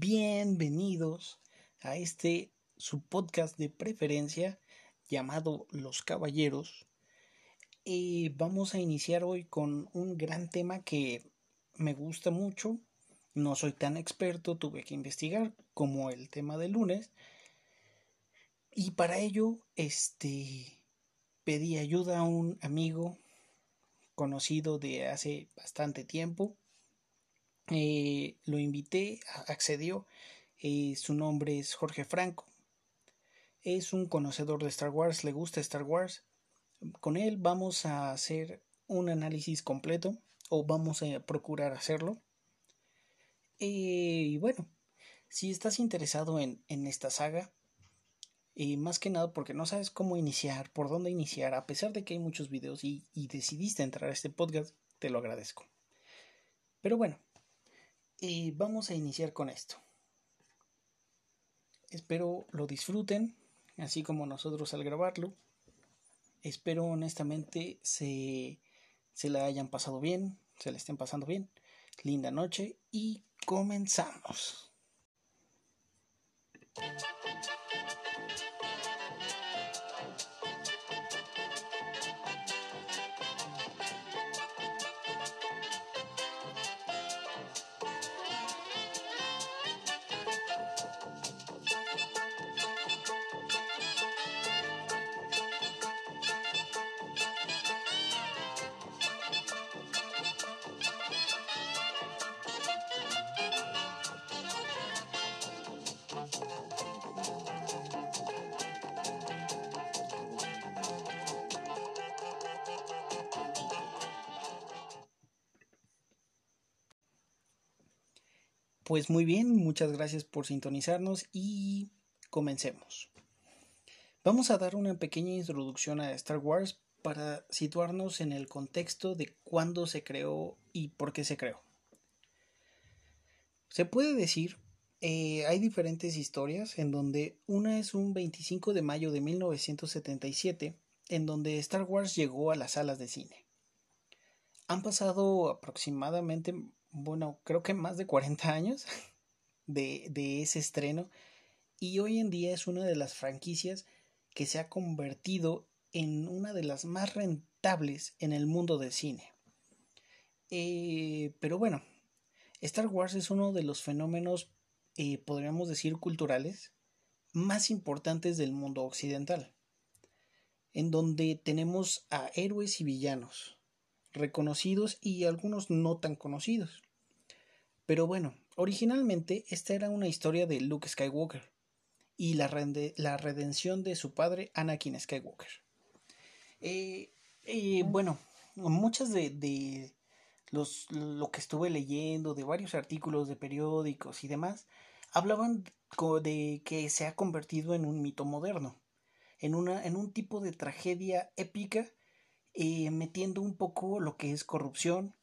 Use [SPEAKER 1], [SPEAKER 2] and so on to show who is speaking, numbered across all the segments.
[SPEAKER 1] Bienvenidos a este su podcast de preferencia llamado Los Caballeros. Y vamos a iniciar hoy con un gran tema que me gusta mucho. No soy tan experto, tuve que investigar como el tema del lunes. Y para ello, este pedí ayuda a un amigo conocido de hace bastante tiempo eh, lo invité, accedió. Eh, su nombre es Jorge Franco. Es un conocedor de Star Wars, le gusta Star Wars. Con él vamos a hacer un análisis completo o vamos a procurar hacerlo. Eh, y bueno, si estás interesado en, en esta saga, más que nada porque no sabes cómo iniciar, por dónde iniciar, a pesar de que hay muchos videos y, y decidiste entrar a este podcast, te lo agradezco. Pero bueno, y vamos a iniciar con esto. Espero lo disfruten, así como nosotros al grabarlo. Espero honestamente se, se la hayan pasado bien, se la estén pasando bien. Linda noche y comenzamos. Pues muy bien, muchas gracias por sintonizarnos y comencemos. Vamos a dar una pequeña introducción a Star Wars para situarnos en el contexto de cuándo se creó y por qué se creó. Se puede decir, eh, hay diferentes historias en donde una es un 25 de mayo de 1977, en donde Star Wars llegó a las salas de cine. Han pasado aproximadamente bueno, creo que más de 40 años de, de ese estreno y hoy en día es una de las franquicias que se ha convertido en una de las más rentables en el mundo del cine. Eh, pero bueno, Star Wars es uno de los fenómenos, eh, podríamos decir, culturales más importantes del mundo occidental, en donde tenemos a héroes y villanos, reconocidos y algunos no tan conocidos. Pero bueno, originalmente esta era una historia de Luke Skywalker y la, la redención de su padre Anakin Skywalker. Eh, eh, bueno, muchas de, de los, lo que estuve leyendo, de varios artículos de periódicos y demás, hablaban de que se ha convertido en un mito moderno, en, una, en un tipo de tragedia épica eh, metiendo un poco lo que es corrupción,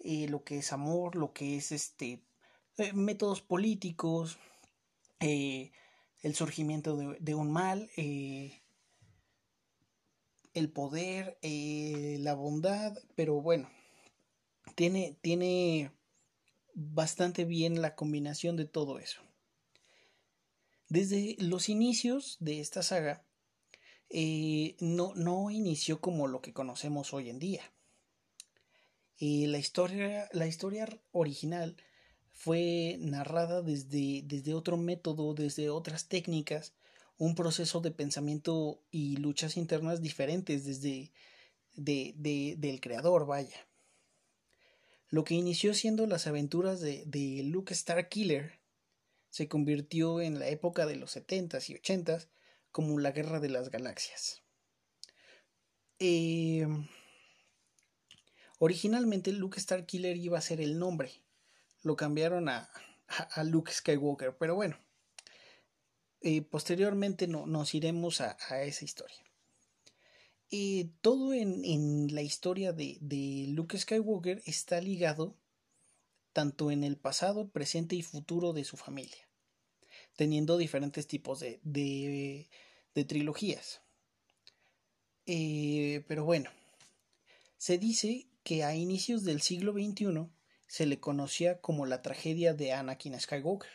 [SPEAKER 1] eh, lo que es amor, lo que es este eh, métodos políticos, el surgimiento de, un mal, el poder, la bondad, pero bueno, tiene, tiene bastante bien la combinación de todo eso. Desde los inicios de esta saga, eh, no, no inició como lo que conocemos hoy en día. La, historia, la historia original fue narrada desde, desde otro método, desde otras técnicas, un proceso de pensamiento y luchas internas diferentes desde de, de, del creador, vaya. Lo que inició siendo las aventuras de, de Luke Starkiller se convirtió en la época de los 70s y 80s como la Guerra de las Galaxias. Eh, originalmente Luke Starkiller iba a ser el nombre. Lo cambiaron a, a, Luke Skywalker, pero bueno. Eh, posteriormente no, nos iremos a, a esa historia. Eh, todo en, en, la historia de, de, Luke Skywalker está ligado tanto en el pasado, presente y futuro de su familia teniendo diferentes tipos de, de, trilogías. Eh, pero bueno, se dice que a inicios del siglo XXI se le conocía como la tragedia de Anakin Skywalker.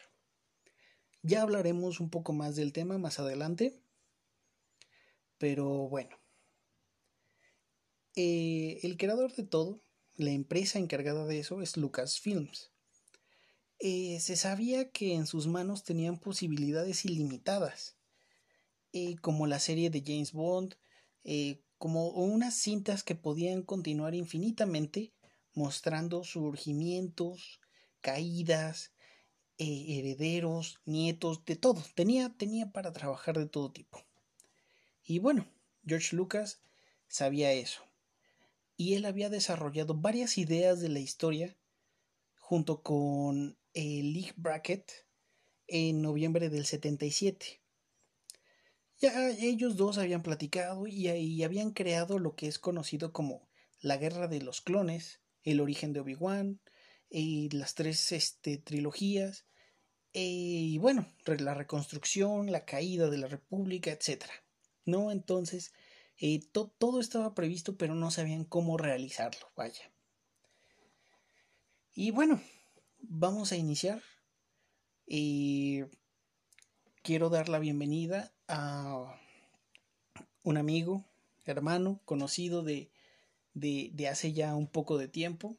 [SPEAKER 1] Ya hablaremos un poco más del tema más adelante. Pero bueno. Eh, el creador de todo, la empresa encargada de eso es Lucasfilms. Eh, se sabía que en sus manos tenían posibilidades ilimitadas, eh, como la serie de James Bond, eh, como unas cintas que podían continuar infinitamente mostrando surgimientos, caídas, herederos, nietos, de todo. Tenía, tenía para trabajar de todo tipo. Y bueno, George Lucas sabía eso. Y él había desarrollado varias ideas de la historia junto con el League Bracket en noviembre del 77. Ya ellos dos habían platicado y, y habían creado lo que es conocido como la Guerra de los Clones, el origen de Obi-Wan, y las tres este, trilogías, y bueno, la reconstrucción, la caída de la República, etc. ¿No? Entonces, eh, todo estaba previsto, pero no sabían cómo realizarlo, vaya. Y bueno, vamos a iniciar. Y quiero dar la bienvenida a un amigo, hermano, conocido de, de, hace ya un poco de tiempo,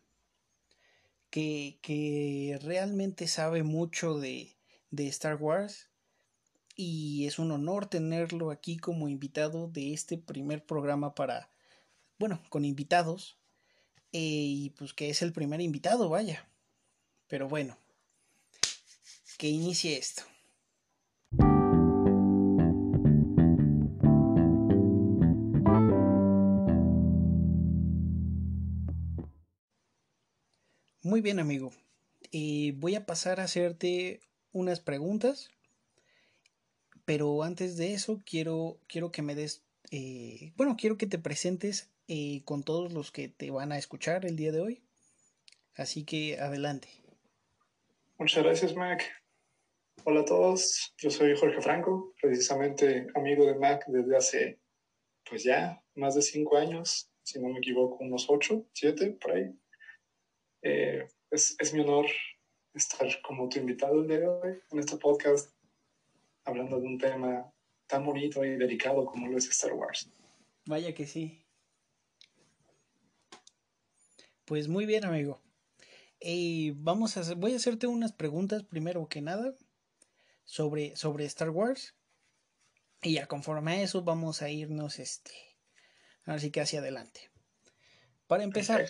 [SPEAKER 1] que, que realmente sabe mucho de, de Star Wars y es un honor tenerlo aquí como invitado de este primer programa para, bueno, con invitados, eh, y pues que es el primer invitado, vaya. Pero bueno, que inicie esto. Muy bien, amigo. Eh, voy a pasar a hacerte unas preguntas. Pero antes de eso, quiero, quiero que me des. Eh, bueno, quiero que te presentes eh, con todos los que te van a escuchar el día de hoy. Así que adelante.
[SPEAKER 2] Muchas gracias, Mac. Hola a todos, yo soy Jorge Franco, precisamente amigo de Mac desde hace, pues ya, más de cinco años, si no me equivoco, unos ocho, siete, por ahí. Eh, es, es mi honor estar como tu invitado el día de hoy en este podcast, hablando de un tema tan bonito y delicado como lo es Star Wars.
[SPEAKER 1] Vaya que sí. Pues muy bien, amigo. Y vamos a hacer, voy a hacerte unas preguntas primero que nada sobre, sobre Star Wars. Y ya conforme a eso vamos a irnos este. Así que hacia adelante. Para empezar,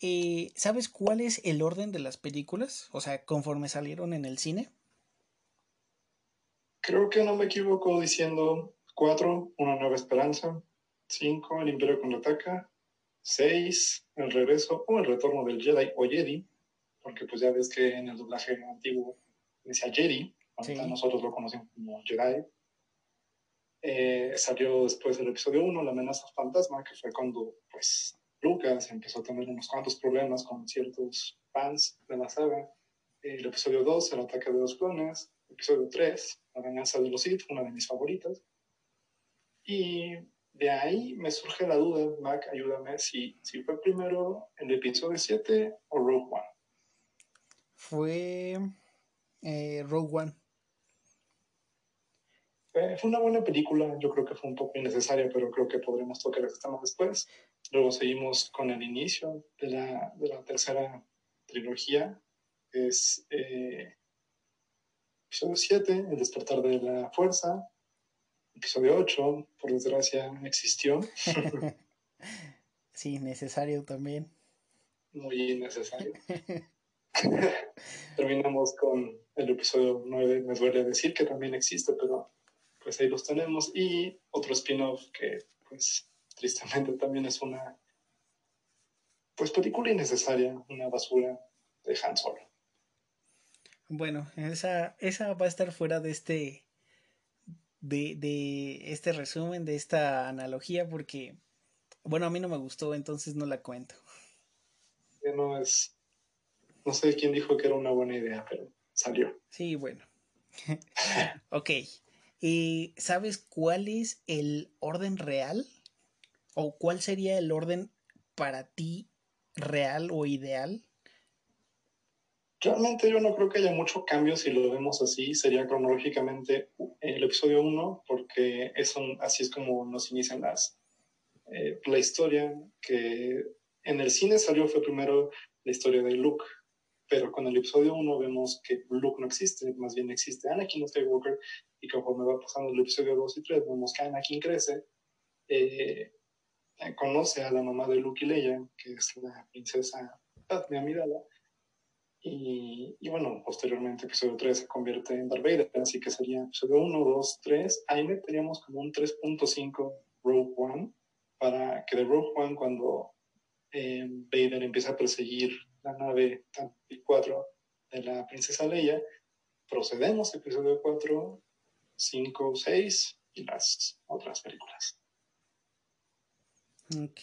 [SPEAKER 1] eh, ¿sabes cuál es el orden de las películas? O sea, conforme salieron en el cine.
[SPEAKER 2] Creo que no me equivoco diciendo 4, Una Nueva Esperanza, 5, El Imperio contraataca, 6, El Regreso o El Retorno del Jedi o Jedi, porque pues ya ves que en el doblaje antiguo decía Jedi, nosotros lo conocemos como Jedi. Eh, salió después del episodio 1, La amenaza fantasma, que fue cuando pues Lucas empezó a tener unos cuantos problemas con ciertos fans de la saga. El episodio 2, El ataque de los clones. Episodio 3, La venganza de los Sith, una de mis favoritas. Y de ahí me surge la duda, Mac, ayúdame, si, si fue primero el episodio 7 o Rogue One.
[SPEAKER 1] Fue eh, Rogue One.
[SPEAKER 2] fue una buena película, yo creo que fue un poco innecesaria, pero creo que podremos tocar ese tema después. Luego seguimos con el inicio de la, de la tercera trilogía, es eh, episodio 7, El despertar de la fuerza, episodio 8, por desgracia, existió.
[SPEAKER 1] sí, necesario también.
[SPEAKER 2] Muy necesario. Terminamos con el episodio 9, me duele decir que también existe, pero pues ahí los tenemos. Y otro spin-off que pues tristemente también es una pues película innecesaria, una basura de Han Solo.
[SPEAKER 1] Bueno, esa, esa va a estar fuera de este de, de este resumen, de esta analogía, porque bueno, a mí no me gustó, entonces no la cuento.
[SPEAKER 2] No es no sé quién dijo que era una buena idea, pero salió.
[SPEAKER 1] Sí, bueno. ok. ¿Y sabes cuál es el orden real? ¿O cuál sería el orden para ti real o ideal?
[SPEAKER 2] Realmente yo no creo que haya mucho cambio si lo vemos así. Sería cronológicamente el episodio 1, porque eso, así es como nos inician las, eh, la historia. Que en el cine salió fue primero la historia de Luke, pero con el episodio 1 vemos que Luke no existe, más bien existe Anakin Skywalker, y conforme va pasando el episodio 2 y 3, vemos que Anakin crece, eh, conoce a la mamá de Luke y Leia, que es la princesa Padme Amidala, y, y, bueno, posteriormente episodio 3 se convierte en Darth Vader, así que sería episodio 1, 2, 3. Ahí meteríamos como un 3.5 Rogue One, para que de Rogue One cuando eh, Vader empieza a perseguir la nave 4 de la princesa Leia, procedemos episodio 4, 5, 6 y las otras películas.
[SPEAKER 1] Ok.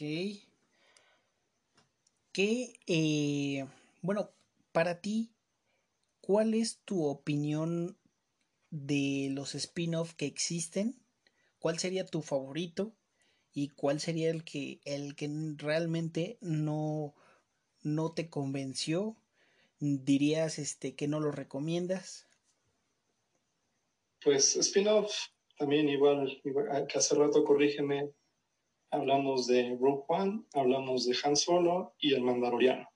[SPEAKER 1] ¿Qué, eh, bueno, para ti, ¿cuál es tu opinión de los spin-off que existen? ¿Cuál sería tu favorito? ¿Y cuál sería el que, el que realmente no, no te convenció? ¿Dirías este, que no lo recomiendas?
[SPEAKER 2] Pues spin-off, también igual, que hace rato, corrígeme, hablamos de Rogue One, hablamos de Han Solo y el Mandaloriano.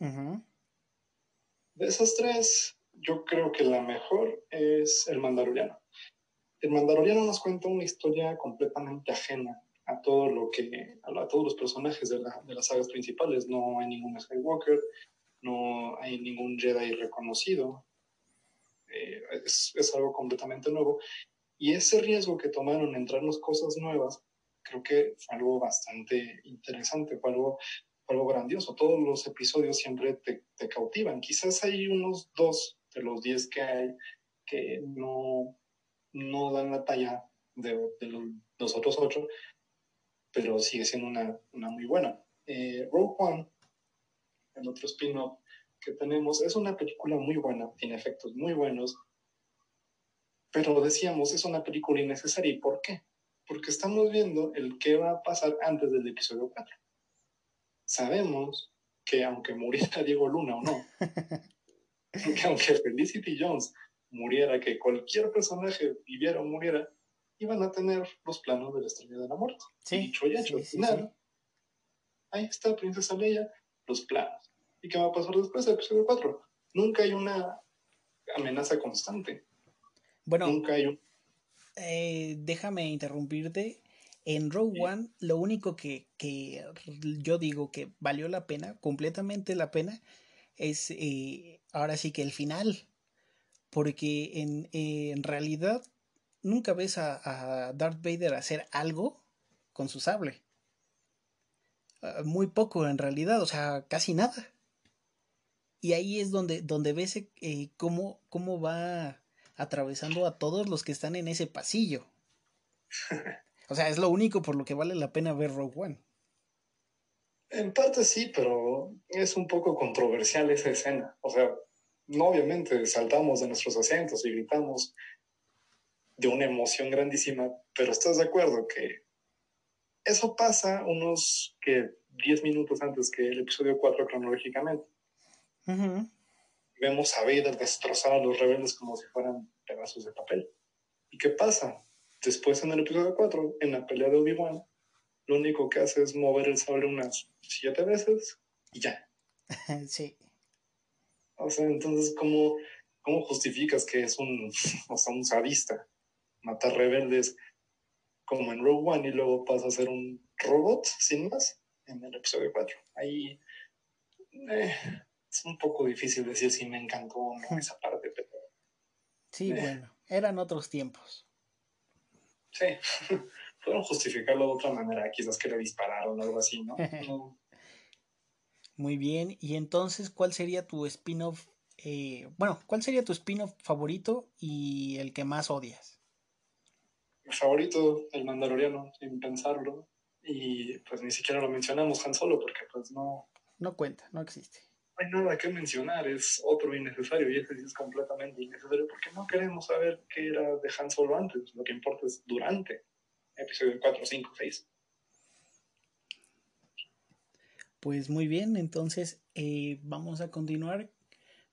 [SPEAKER 2] De esas tres, yo creo que la mejor es el Mandaloriano. El Mandaloriano nos cuenta una historia completamente ajena a todo lo que, a, todos los personajes de, las sagas principales. No hay ningún Skywalker, no hay ningún Jedi reconocido. Eh, es, es, algo completamente nuevo. Y ese riesgo que tomaron en entrarnos cosas nuevas, creo que fue algo bastante interesante, fue algo algo grandioso. Todos los episodios siempre te, te cautivan. Quizás hay unos dos de los diez que hay que no, no dan la talla de, los, otros ocho, pero sigue siendo una, una muy buena. Eh, Rogue One, el otro spin-off que tenemos, es una película muy buena, tiene efectos muy buenos, pero decíamos, es una película innecesaria. ¿Y por qué? Porque estamos viendo el qué va a pasar antes del episodio 4 sabemos que aunque muriera Diego Luna o no, que aunque Felicity Jones muriera, que cualquier personaje viviera o muriera, iban a tener los planos de la estrella de la muerte. Sí, dicho y hecho, al final, ahí está Princesa Leia, los planos. ¿Y qué va a pasar después del episodio 4? Nunca hay una amenaza constante.
[SPEAKER 1] Bueno, nunca hay un... Eh, déjame interrumpirte. En Rogue One, lo único que, yo digo que valió la pena, completamente la pena, es eh, ahora sí que el final. Porque en, en realidad nunca ves a, a, Darth Vader hacer algo con su sable. Ah, muy poco en realidad, o sea, casi nada. Y ahí es donde, donde ves eh, cómo, cómo va atravesando a todos los que están en ese pasillo. O sea, es lo único por lo que vale la pena ver Rogue One.
[SPEAKER 2] En parte sí, pero es un poco controversial esa escena. O sea, no obviamente saltamos de nuestros asientos y gritamos de una emoción grandísima, pero ¿estás de acuerdo que eso pasa unos que 10 minutos antes que el episodio 4 cronológicamente? Vemos a Vader destrozar a los rebeldes como si fueran pedazos de papel. ¿Y qué pasa? Después en el episodio 4, en la pelea de Obi-Wan, lo único que hace es mover el sable unas siete veces y ya. sí. O sea, entonces, ¿cómo, cómo justificas que es un, o sea, un sadista? Matar rebeldes como en Rogue One y luego pasa a ser un robot, sin más, en el episodio 4. Ahí eh, es un poco difícil decir si me encantó o no esa parte, pero...
[SPEAKER 1] Sí, eh. bueno, eran otros tiempos.
[SPEAKER 2] Sí, pueden justificarlo de otra manera, quizás que le dispararon o algo así, ¿no?
[SPEAKER 1] Muy bien, y entonces, ¿cuál sería tu spin-off? Eh, bueno, ¿cuál sería tu spin-off favorito y el que más odias?
[SPEAKER 2] Mi favorito, el Mandaloriano, sin pensarlo. Y pues ni siquiera lo mencionamos Han Solo porque pues no...
[SPEAKER 1] No cuenta, no existe
[SPEAKER 2] hay nada que mencionar, es otro innecesario y ese sí es completamente innecesario porque no queremos saber qué era de Han Solo antes, lo que importa es durante episodio 4, 5, 6.
[SPEAKER 1] Pues muy bien, entonces eh, vamos a continuar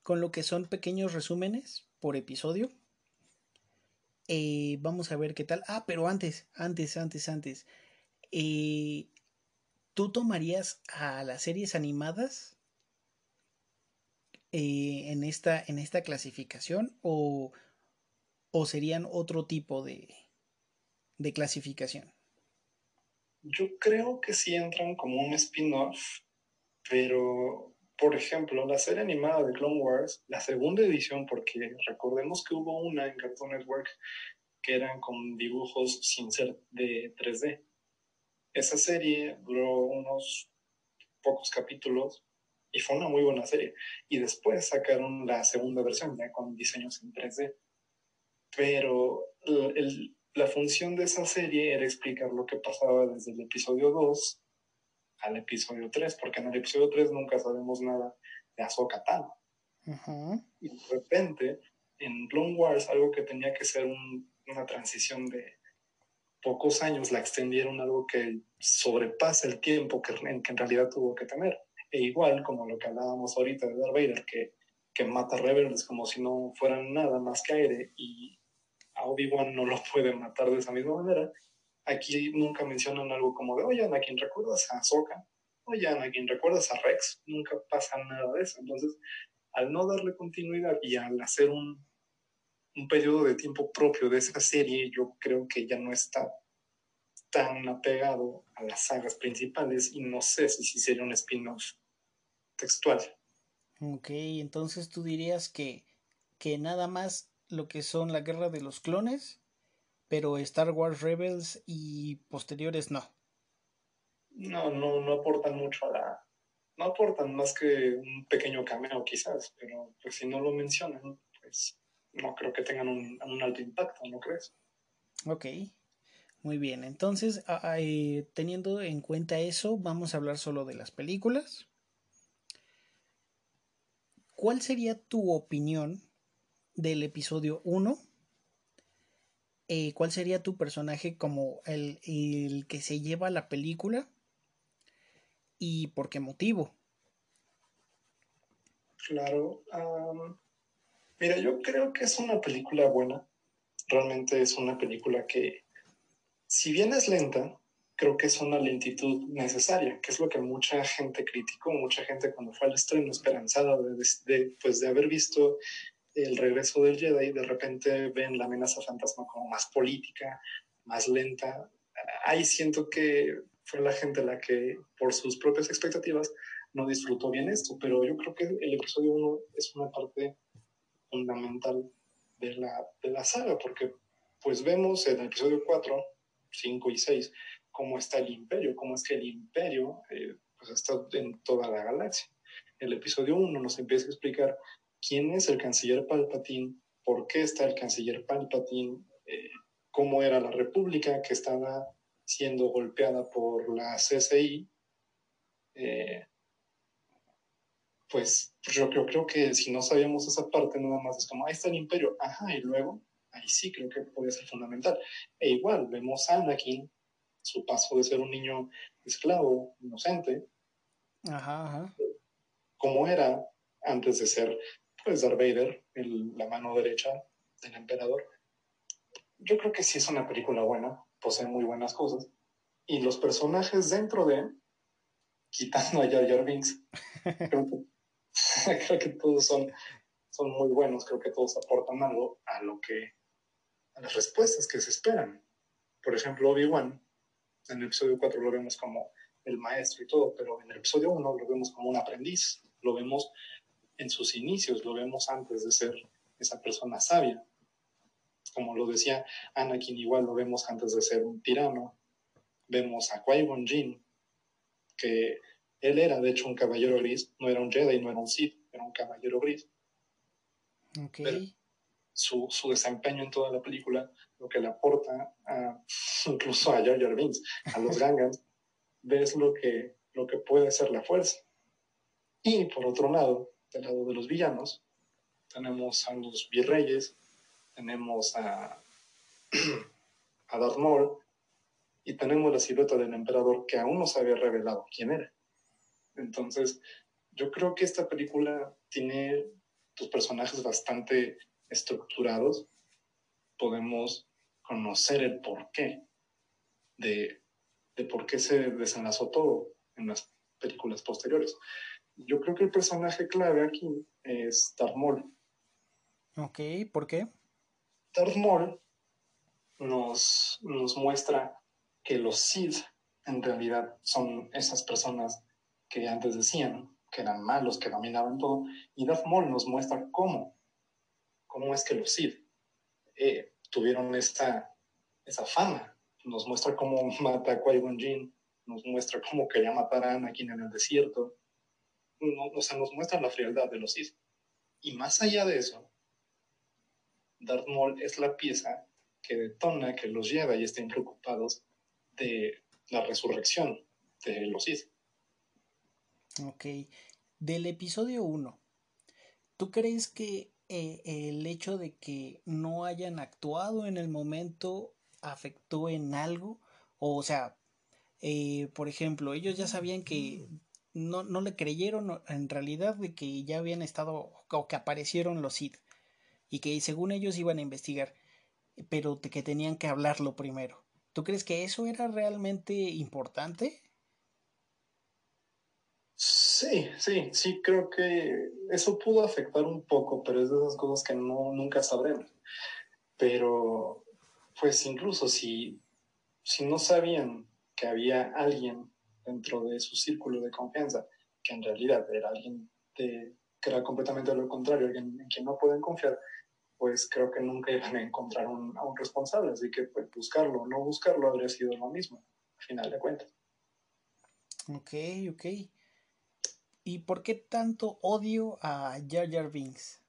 [SPEAKER 1] con lo que son pequeños resúmenes por episodio. Eh, vamos a ver qué tal. Ah, pero antes, antes, antes, antes. Eh, ¿Tú tomarías a las series animadas en, esta, en esta clasificación o, o serían otro tipo de, de clasificación?
[SPEAKER 2] Yo creo que sí entran como un spin-off, pero por ejemplo, la serie animada de Clone Wars, la segunda edición, porque recordemos que hubo una en Cartoon Network que eran con dibujos sin ser de 3D. Esa serie duró unos pocos capítulos y fue una muy buena serie. Y después sacaron la segunda versión ya con diseños en 3D. Pero el, la función de esa serie era explicar lo que pasaba desde el episodio 2 al episodio 3, porque en el episodio 3 nunca sabemos nada de Ahsoka Tano. Y de repente, en Clone Wars, algo que tenía que ser una transición de pocos años, la extendieron a algo que sobrepasa el tiempo que, que en realidad tuvo que tener. E igual, como lo que hablábamos ahorita de Darth Vader, que, que mata rebeldes como si no fueran nada más que aire y a Obi-Wan no lo puede matar de esa misma manera. Aquí nunca mencionan algo como de, oye, Anakin, ¿recuerdas a Ahsoka? Oye, Anakin, ¿recuerdas a Rex? Nunca pasa nada de eso. Entonces, al no darle continuidad y al hacer un, un periodo de tiempo propio de esa serie, yo creo que ya no está tan apegado a las sagas principales y no sé si, si sería un spin-off textual.
[SPEAKER 1] Ok, entonces tú dirías que, que nada más lo que son la guerra de los clones, pero Star Wars Rebels y posteriores no.
[SPEAKER 2] No, no, no aportan mucho a la... No aportan más que un pequeño cameo quizás, pero pues si no lo mencionan, pues no creo que tengan un, alto impacto, ¿no crees?
[SPEAKER 1] Ok, muy bien. Entonces, teniendo en cuenta eso, vamos a hablar solo de las películas. ¿Cuál sería tu opinión del episodio 1, eh, ¿cuál sería tu personaje como el, que se lleva la película? ¿Y por qué motivo?
[SPEAKER 2] Claro. mira, yo creo que es una película buena. Realmente es una película que, si bien es lenta, creo que es una lentitud necesaria, que es lo que mucha gente criticó, mucha gente cuando fue al estreno esperanzada de, pues, de haber visto el regreso del Jedi, de repente ven la amenaza fantasma como más política, más lenta. Ahí siento que fue la gente la que, por sus propias expectativas, no disfrutó bien esto, pero yo creo que el episodio 1 es una parte fundamental de la, de la saga, porque pues vemos en el episodio 4, 5 y 6 cómo está el imperio, cómo es que el imperio eh, pues está en toda la galaxia. El episodio 1 nos empieza a explicar quién es el canciller Palpatine, por qué está el canciller Palpatine, eh, cómo era la república que estaba siendo golpeada por la CCI. Eh, pues yo creo, creo que si no sabíamos esa parte, nada más es como, ahí está el imperio, ajá, y luego, ahí sí creo que puede ser fundamental. E igual, vemos a Anakin, su paso de ser un niño esclavo, inocente,
[SPEAKER 1] ajá, ajá.
[SPEAKER 2] cómo era antes de ser pues Darth Vader, la mano derecha del emperador. Yo creo que sí es una película buena, posee muy buenas cosas. Y los personajes dentro de, quitando a Jar Jar Binks, creo que, todos son, son muy buenos, creo que todos aportan algo a lo que, a las respuestas que se esperan. Por ejemplo, Obi-Wan, en el episodio 4 lo vemos como el maestro y todo, pero en el episodio 1 lo vemos como un aprendiz, lo vemos en sus inicios, lo vemos antes de ser esa persona sabia. Como lo decía Anakin, igual lo vemos antes de ser un tirano. Vemos a Qui-Gon Jinn, que él era de hecho un caballero gris, no era un Jedi, no era un Sith, era un caballero gris.
[SPEAKER 1] Okay.
[SPEAKER 2] Su, su, desempeño en toda la película, lo que le aporta incluso a Jar Jar Binks, a los Gangans, ves lo que, lo que puede ser la fuerza. Y por otro lado, del lado de los villanos, tenemos a los virreyes, tenemos a, a Darth Maul y tenemos la silueta del emperador que aún no se había revelado quién era. Entonces, yo creo que esta película tiene tus personajes bastante estructurados. Podemos conocer el porqué de, de por qué se desenlazó todo en las películas posteriores. Yo creo que el personaje clave aquí es Darth Maul.
[SPEAKER 1] Ok, ¿por qué?
[SPEAKER 2] Darth Maul nos, nos muestra que los Sith en realidad son esas personas que antes decían que eran malos, que dominaban todo, y Darth Maul nos muestra cómo, cómo es que los Sith eh, tuvieron esta, esa fama, nos muestra cómo mata a Qui-Gon Jinn, nos muestra cómo quería matar a Anakin en el desierto, o sea, nos muestra la frialdad de los Sith. Y más allá de eso, Darth Maul es la pieza que detona que los Jedi estén preocupados de la resurrección de los Sith.
[SPEAKER 1] Ok. Del episodio 1, ¿tú crees que eh, el hecho de que no hayan actuado en el momento afectó en algo? O, sea, eh, por ejemplo, ellos ya sabían que no, no le creyeron en realidad de que ya habían estado o que aparecieron los Sith y que según ellos iban a investigar, pero que tenían que hablarlo primero. ¿Tú crees que eso era realmente importante?
[SPEAKER 2] Sí, sí, sí, creo que eso pudo afectar un poco, pero es de esas cosas que no, nunca sabremos. Pero, pues incluso si, si no sabían que había alguien dentro de su círculo de confianza, que en realidad era alguien que era completamente lo contrario, alguien en quien no pueden confiar, pues creo que nunca iban a encontrar a un responsable, así que pues, buscarlo o no buscarlo habría sido lo mismo, al final de cuentas.
[SPEAKER 1] Ok, ok. ¿Y por qué tanto odio a Jar Jar Binks?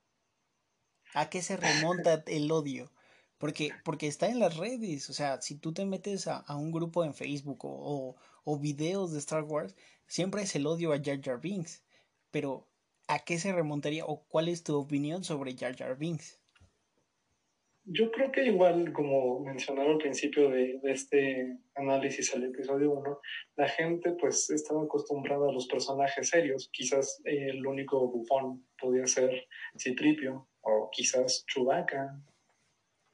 [SPEAKER 1] ¿A qué se remonta el odio? Porque, porque está en las redes, o sea, si tú te metes a, un grupo en Facebook o, o, videos de Star Wars, siempre es el odio a Jar Jar Binks. Pero, ¿a qué se remontaría o cuál es tu opinión sobre Jar Jar Binks?
[SPEAKER 2] Yo creo que igual, como mencionaron al principio de, este análisis al episodio 1, la gente pues estaba acostumbrada a los personajes serios. Quizás el único bufón podía ser Citripio o quizás Chewbacca.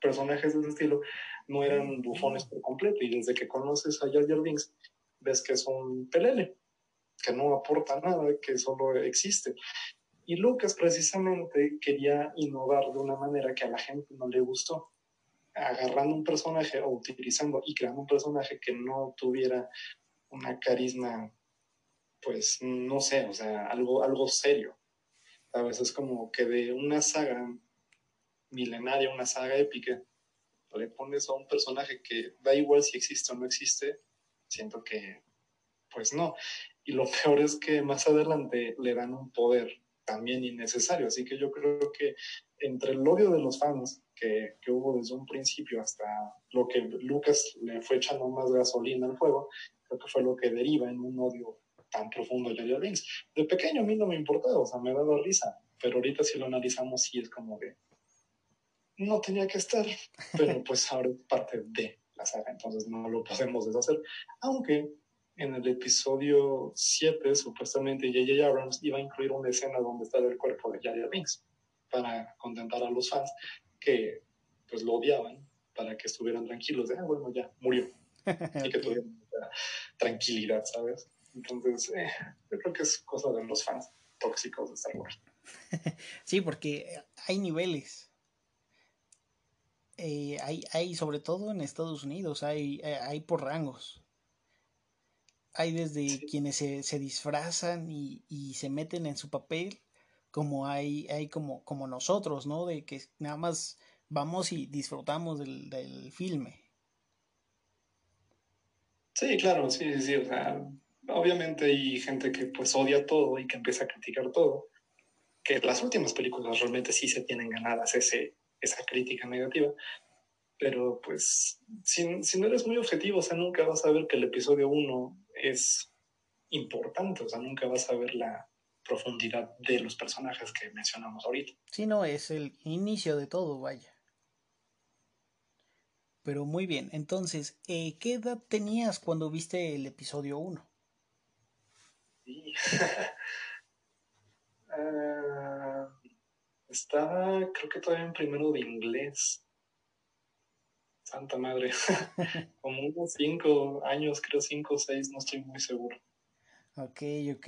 [SPEAKER 2] Personajes de ese estilo no eran bufones por completo y desde que conoces a Jar Jar Binks ves que es un pelele, que no aporta nada, que solo existe. Y Lucas precisamente quería innovar de una manera que a la gente no le gustó, agarrando un personaje o utilizando y creando un personaje que no tuviera una carisma, pues no sé, o sea, algo, algo serio. A veces como que de una saga milenaria, una saga épica, le pones a un personaje que da igual si existe o no existe, siento que pues no. Y lo peor es que más adelante le dan un poder también innecesario. Así que yo creo que entre el odio de los fans que, que, hubo desde un principio hasta lo que Lucas le fue echando más gasolina al fuego, creo que fue lo que deriva en un odio tan profundo de Jar Binks. De pequeño a mí no me importaba, o sea, me daba risa, pero ahorita si lo analizamos sí es como que no tenía que estar, pero pues ahora es parte de la saga, entonces no lo podemos deshacer, aunque en el episodio 7, supuestamente J.J. Abrams iba a incluir una escena donde estaba el cuerpo de Jar Binks para contentar a los fans que pues lo odiaban para que estuvieran tranquilos de, ah, bueno, ya murió y que tuvieran tranquilidad, ¿sabes? Entonces, eh, yo creo que es cosa de los fans tóxicos de Star Wars.
[SPEAKER 1] sí, porque hay niveles. Eh, hay, hay, sobre todo en Estados Unidos, hay, eh, hay por rangos. Hay desde quienes se, se disfrazan y, y, se meten en su papel, como hay, hay como, como nosotros, ¿no? De que nada más vamos y disfrutamos del, del filme.
[SPEAKER 2] Sí, claro, sí, sí, sí. O sea, obviamente hay gente que pues odia todo y que empieza a criticar todo. Que las últimas películas realmente sí se tienen ganadas ese, esa crítica negativa pero pues si, si, no eres muy objetivo, o sea, nunca vas a ver que el episodio 1 es importante, o sea, nunca vas a ver la profundidad de los personajes que mencionamos ahorita.
[SPEAKER 1] Sí, no, es el inicio de todo, vaya. Pero muy bien, entonces, eh, ¿qué edad tenías cuando viste el episodio 1?
[SPEAKER 2] Sí. Ah, estaba, creo que todavía en primero de inglés. Santa madre. Como unos cinco años, creo cinco o seis, no estoy muy seguro.
[SPEAKER 1] Ok, ok.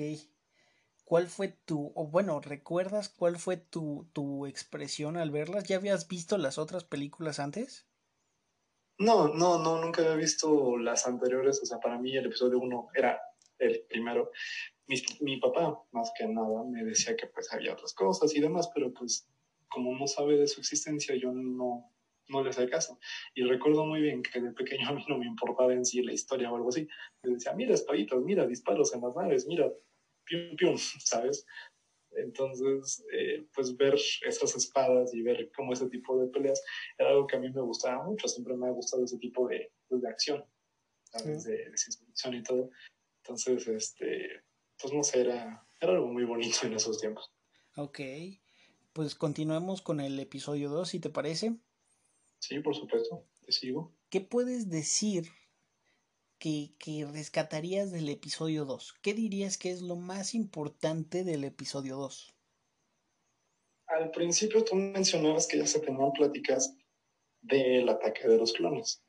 [SPEAKER 1] ¿Cuál fue tu, o bueno, recuerdas cuál fue tu, tu expresión al verlas? ¿Ya habías visto las otras películas antes?
[SPEAKER 2] No, no, no, nunca había visto las anteriores. O sea, para mí el episodio uno era el primero. Mi, mi, papá, más que nada, me decía que pues había otras cosas y demás, pero pues como no sabe de su existencia, yo no, no le hacía caso. Y recuerdo muy bien que de pequeño a mí no me importaba en sí la historia o algo así. Me decía, mira espaditas, mira disparos en las naves, mira, pium, pium, ¿sabes? Entonces, eh, pues ver esas espadas y ver cómo ese tipo de peleas era algo que a mí me gustaba mucho. Siempre me ha gustado ese tipo de, pues, de acción, ¿sabes? De, de ciencia ficción y todo. Entonces, este, pues no sé, era, era algo muy bonito en esos tiempos.
[SPEAKER 1] Ok, pues continuemos con el episodio 2, si te parece.
[SPEAKER 2] Sí, por supuesto, te sigo.
[SPEAKER 1] ¿Qué puedes decir que, que, rescatarías del episodio 2? ¿Qué dirías que es lo más importante del episodio 2?
[SPEAKER 2] Al principio tú mencionabas que ya se tenían pláticas del ataque de los clones.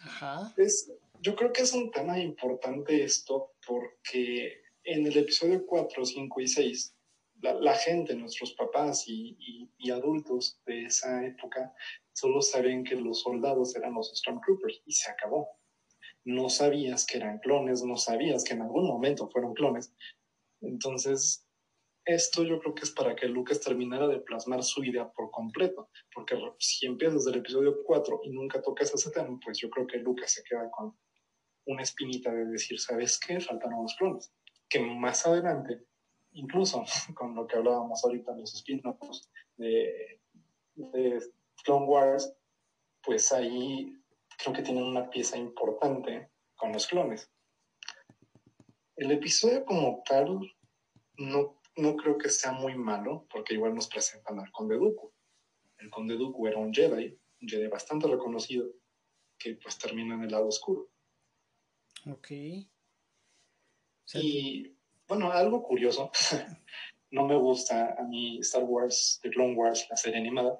[SPEAKER 2] Ajá. Es, yo creo que es un tema importante esto porque en el episodio 4, 5 y 6, la, gente, nuestros papás y, adultos de esa época, solo sabían que los soldados eran los Stormtroopers y se acabó. No sabías que eran clones, no sabías que en algún momento fueron clones. Entonces, esto yo creo que es para que Lucas terminara de plasmar su idea por completo, porque si empiezas del episodio 4 y nunca tocas ese tema, pues yo creo que Lucas se queda con una espinita de decir, ¿sabes qué? Faltaron los clones. Que más adelante, incluso con lo que hablábamos ahorita en los spin-offs de, de Clone Wars, pues ahí creo que tienen una pieza importante con los clones. El episodio como tal no, no creo que sea muy malo, porque igual nos presentan al Conde Dooku. El Conde Dooku era un Jedi, un Jedi bastante reconocido, que pues termina en el lado oscuro.
[SPEAKER 1] Ok.
[SPEAKER 2] O sea, y bueno, algo curioso, no me gusta a mí Star Wars, The Clone Wars, la serie animada,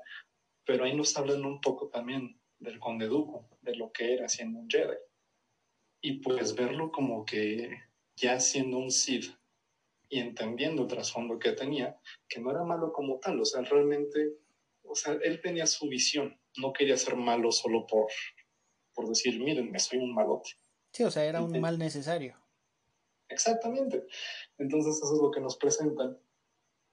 [SPEAKER 2] pero ahí nos hablan un poco también del Conde Dooku, de lo que era siendo un Jedi. Y pues verlo como que ya siendo un Sith y entendiendo el trasfondo que tenía, que no era malo como tal, o sea, realmente, o sea, él tenía su visión, no quería ser malo solo por, por decir, miren, me soy un malote.
[SPEAKER 1] Sí, o sea, era un mal necesario.
[SPEAKER 2] Exactamente. Entonces eso es lo que nos presentan.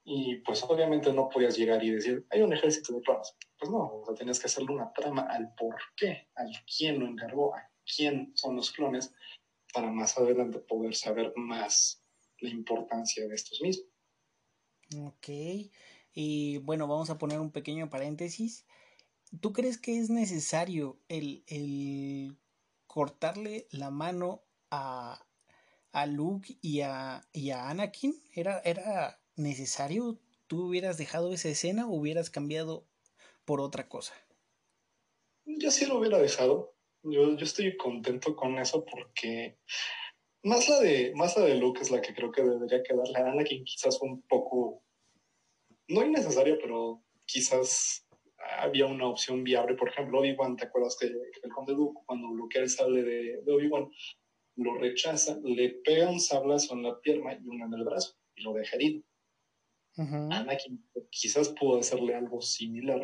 [SPEAKER 2] Y pues obviamente no podías llegar y decir, hay un ejército de clones. Pues no, o sea, tenías que hacerle una trama al por qué, al quién lo encargó, a quién son los clones, para más adelante poder saber más la importancia de estos mismos.
[SPEAKER 1] Ok, y bueno, vamos a poner un pequeño paréntesis. ¿Tú crees que es necesario el, el cortarle la mano a, a Luke y a, y a Anakin? ¿Era, ¿Era necesario? ¿Tú hubieras dejado esa escena o hubieras cambiado por otra cosa?
[SPEAKER 2] Yo sí lo hubiera dejado. Yo, yo estoy contento con eso porque más la de más la de Luke es la que creo que debería quedarle a Anakin quizás un poco no innecesaria pero quizás había una opción viable por ejemplo Obi-Wan te acuerdas que el conde Luke cuando bloquea el sable de, de Obi-Wan lo rechaza le pega un sablazo en la pierna y uno en el brazo y lo deja herido uh -huh. Anakin quizás pudo hacerle algo similar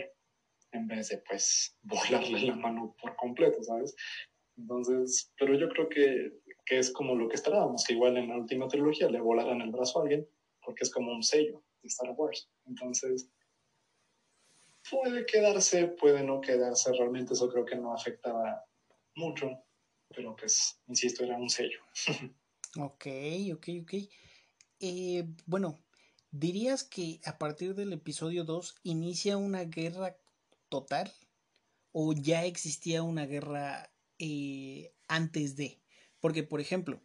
[SPEAKER 2] en vez de pues volarle la mano por completo sabes entonces pero yo creo que que es como lo que esperábamos, que igual en la última trilogía le volaran el brazo a alguien, porque es como un sello de Star Wars. Entonces, puede quedarse, puede no quedarse, realmente eso creo que no afectaba mucho, pero pues, insisto, era un sello.
[SPEAKER 1] ok, ok, ok. Eh, bueno, ¿dirías que a partir del episodio 2 inicia una guerra total? ¿O ya existía una guerra eh, antes de? Porque, por ejemplo,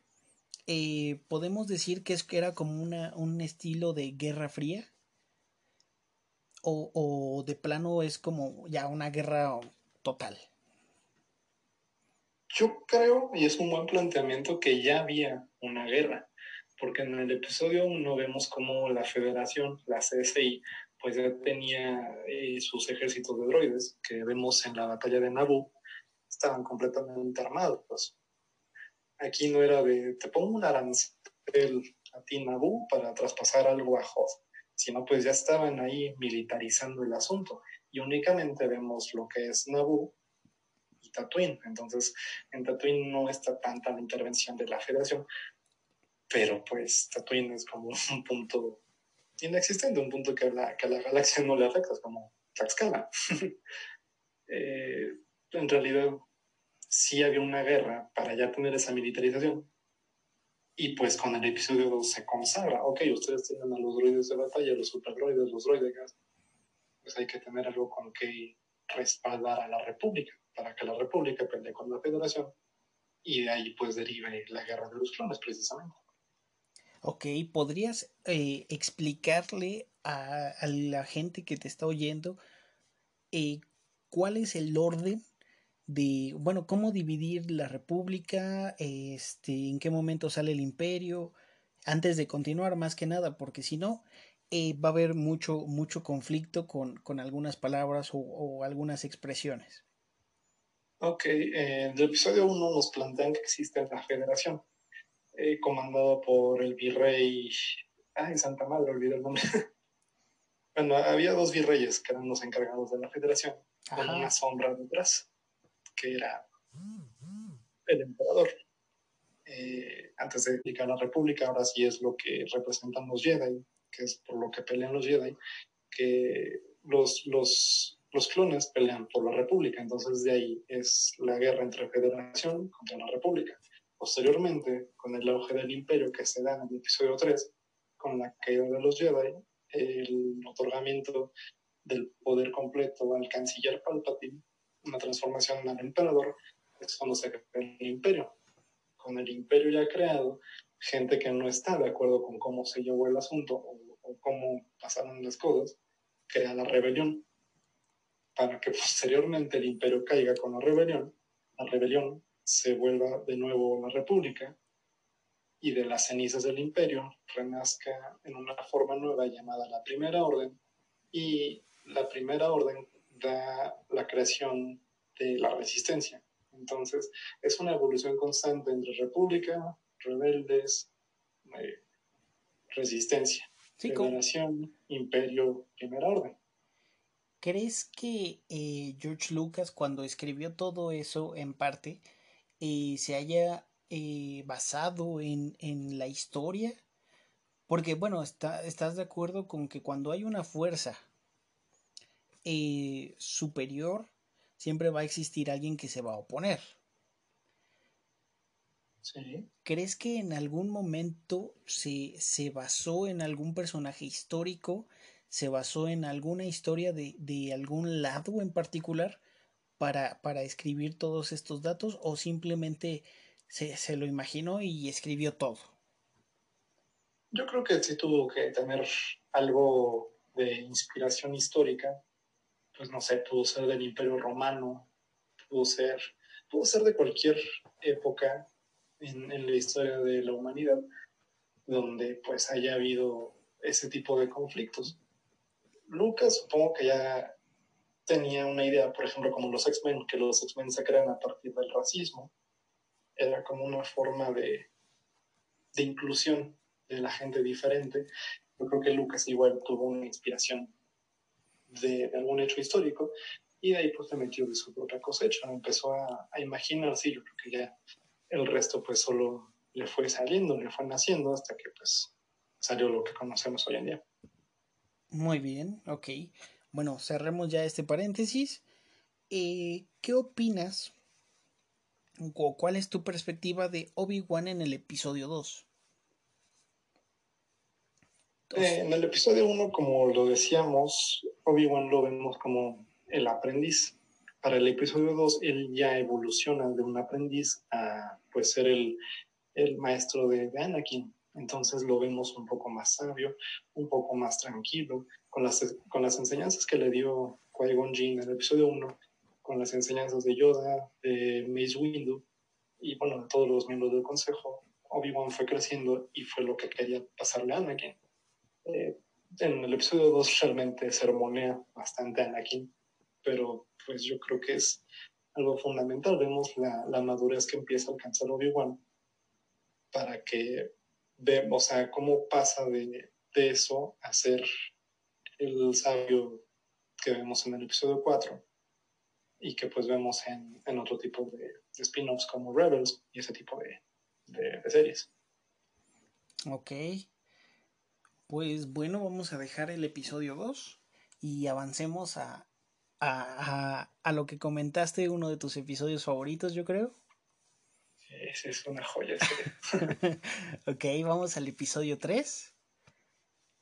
[SPEAKER 1] eh, podemos decir que, es, que era como una, un estilo de guerra fría. O, o, de plano es como ya una guerra total.
[SPEAKER 2] Yo creo, y es un buen planteamiento, que ya había una guerra. porque en el episodio 1 vemos como la federación, la CSI, pues ya tenía eh, sus ejércitos de droides, que vemos en la batalla de Naboo, estaban completamente armados. Aquí no era de, te pongo un arancel a ti Naboo para traspasar algo a Hoth, sino pues ya estaban ahí militarizando el asunto y únicamente vemos lo que es Naboo y Tatooine. Entonces, en Tatooine no está tanta la intervención de la Federación, pero pues Tatooine es como un punto inexistente, un punto que a la, que a la galaxia no le afecta, es como Tlaxcala. eh, en realidad, sí había una guerra para ya tener esa militarización. Y pues con el episodio 2 se consagra, ok, ustedes tienen a los droides de batalla, los superdroides, los droides, pues hay que tener algo con que respaldar a la República, para que la República pelee con la Federación y de ahí pues derive la guerra de los clones precisamente.
[SPEAKER 1] Ok, ¿podrías eh, explicarle a, la gente que te está oyendo eh, cuál es el orden de, bueno, cómo dividir la república, este, en qué momento sale el imperio, antes de continuar más que nada, porque si no, eh, va a haber mucho, mucho conflicto con, con algunas palabras o, algunas expresiones.
[SPEAKER 2] Ok, eh, en el episodio 1 nos plantean que existe la federación eh, comandado por el virrey. Ay, Santa Madre, olvidé el nombre. bueno, había dos virreyes que eran los encargados de la federación, Ajá. con una sombra detrás, que era el emperador. Eh, antes de explicar la república, ahora sí es lo que representan los Jedi, que es por lo que pelean los Jedi, que los, los, los clones pelean por la república, entonces de ahí es la guerra entre federación contra la república. Posteriormente, con el auge del imperio que se da en el episodio 3, con la caída de los Jedi, el otorgamiento del poder completo al canciller Palpatine, una transformación al emperador, es cuando se crea el imperio. Con el imperio ya creado, gente que no está de acuerdo con cómo se llevó el asunto o, o cómo pasaron las cosas, crea la rebelión. Para que posteriormente el imperio caiga con la rebelión, la rebelión se vuelva de nuevo la república y de las cenizas del imperio renazca en una forma nueva llamada la primera orden y la primera orden da la creación de la resistencia. Entonces es una evolución constante entre república, rebeldes, eh, resistencia, sí, imperio, primera orden.
[SPEAKER 1] ¿Crees que eh, George Lucas cuando escribió todo eso en parte eh, se haya eh, basado en, en, la historia. Porque, bueno, está, estás de acuerdo con que cuando hay una fuerza superior, siempre va a existir alguien que se va a oponer.
[SPEAKER 2] Sí.
[SPEAKER 1] ¿Crees que en algún momento se, se basó en algún personaje histórico? ¿Se basó en alguna historia de, de algún lado en particular? para, para escribir todos estos datos o simplemente se, se, lo imaginó y escribió todo?
[SPEAKER 2] Yo creo que sí tuvo que tener algo de inspiración histórica. Pues no sé, pudo ser del Imperio Romano, pudo ser, pudo ser de cualquier época en, en la historia de la humanidad donde pues haya habido ese tipo de conflictos. Lucas supongo que ya tenía una idea, por ejemplo, como los X-Men, que los X-Men se crean a partir del racismo. Era como una forma de, de inclusión de la gente diferente. Yo creo que Lucas igual tuvo una inspiración de, algún hecho histórico y de ahí pues se metió de su propia cosecha, empezó a, a imaginarse y yo creo que ya el resto pues solo le fue saliendo, le fue naciendo hasta que pues salió lo que conocemos hoy en día.
[SPEAKER 1] Muy bien, ok bueno, cerremos ya este paréntesis. Eh, ¿Qué opinas o cuál es tu perspectiva de Obi-Wan en el episodio 2?
[SPEAKER 2] Eh, en el episodio 1, como lo decíamos, Obi-Wan lo vemos como el aprendiz. Para el episodio 2, él ya evoluciona de un aprendiz a pues, ser el, el maestro de, Anakin. Entonces lo vemos un poco más sabio, un poco más tranquilo, con las, con las enseñanzas que le dio Qui-Gon Jinn en el episodio 1, con las enseñanzas de Yoda, de Mace Windu y bueno, de todos los miembros del consejo, Obi-Wan fue creciendo y fue lo que quería pasarle a Anakin. Eh, en el episodio 2 realmente sermonea bastante a Anakin, pero pues yo creo que es algo fundamental. Vemos la, la madurez que empieza a alcanzar Obi-Wan para que o sea, cómo pasa de, de eso a ser el sabio que vemos en el episodio 4 y que pues vemos en, en otro tipo de, spin-offs como Rebels y ese tipo de, de, series.
[SPEAKER 1] Ok. Pues bueno, vamos a dejar el episodio 2 y avancemos a, a, a, lo que comentaste, uno de tus episodios favoritos, yo creo.
[SPEAKER 2] Esa es una joya.
[SPEAKER 1] ok, vamos al episodio 3.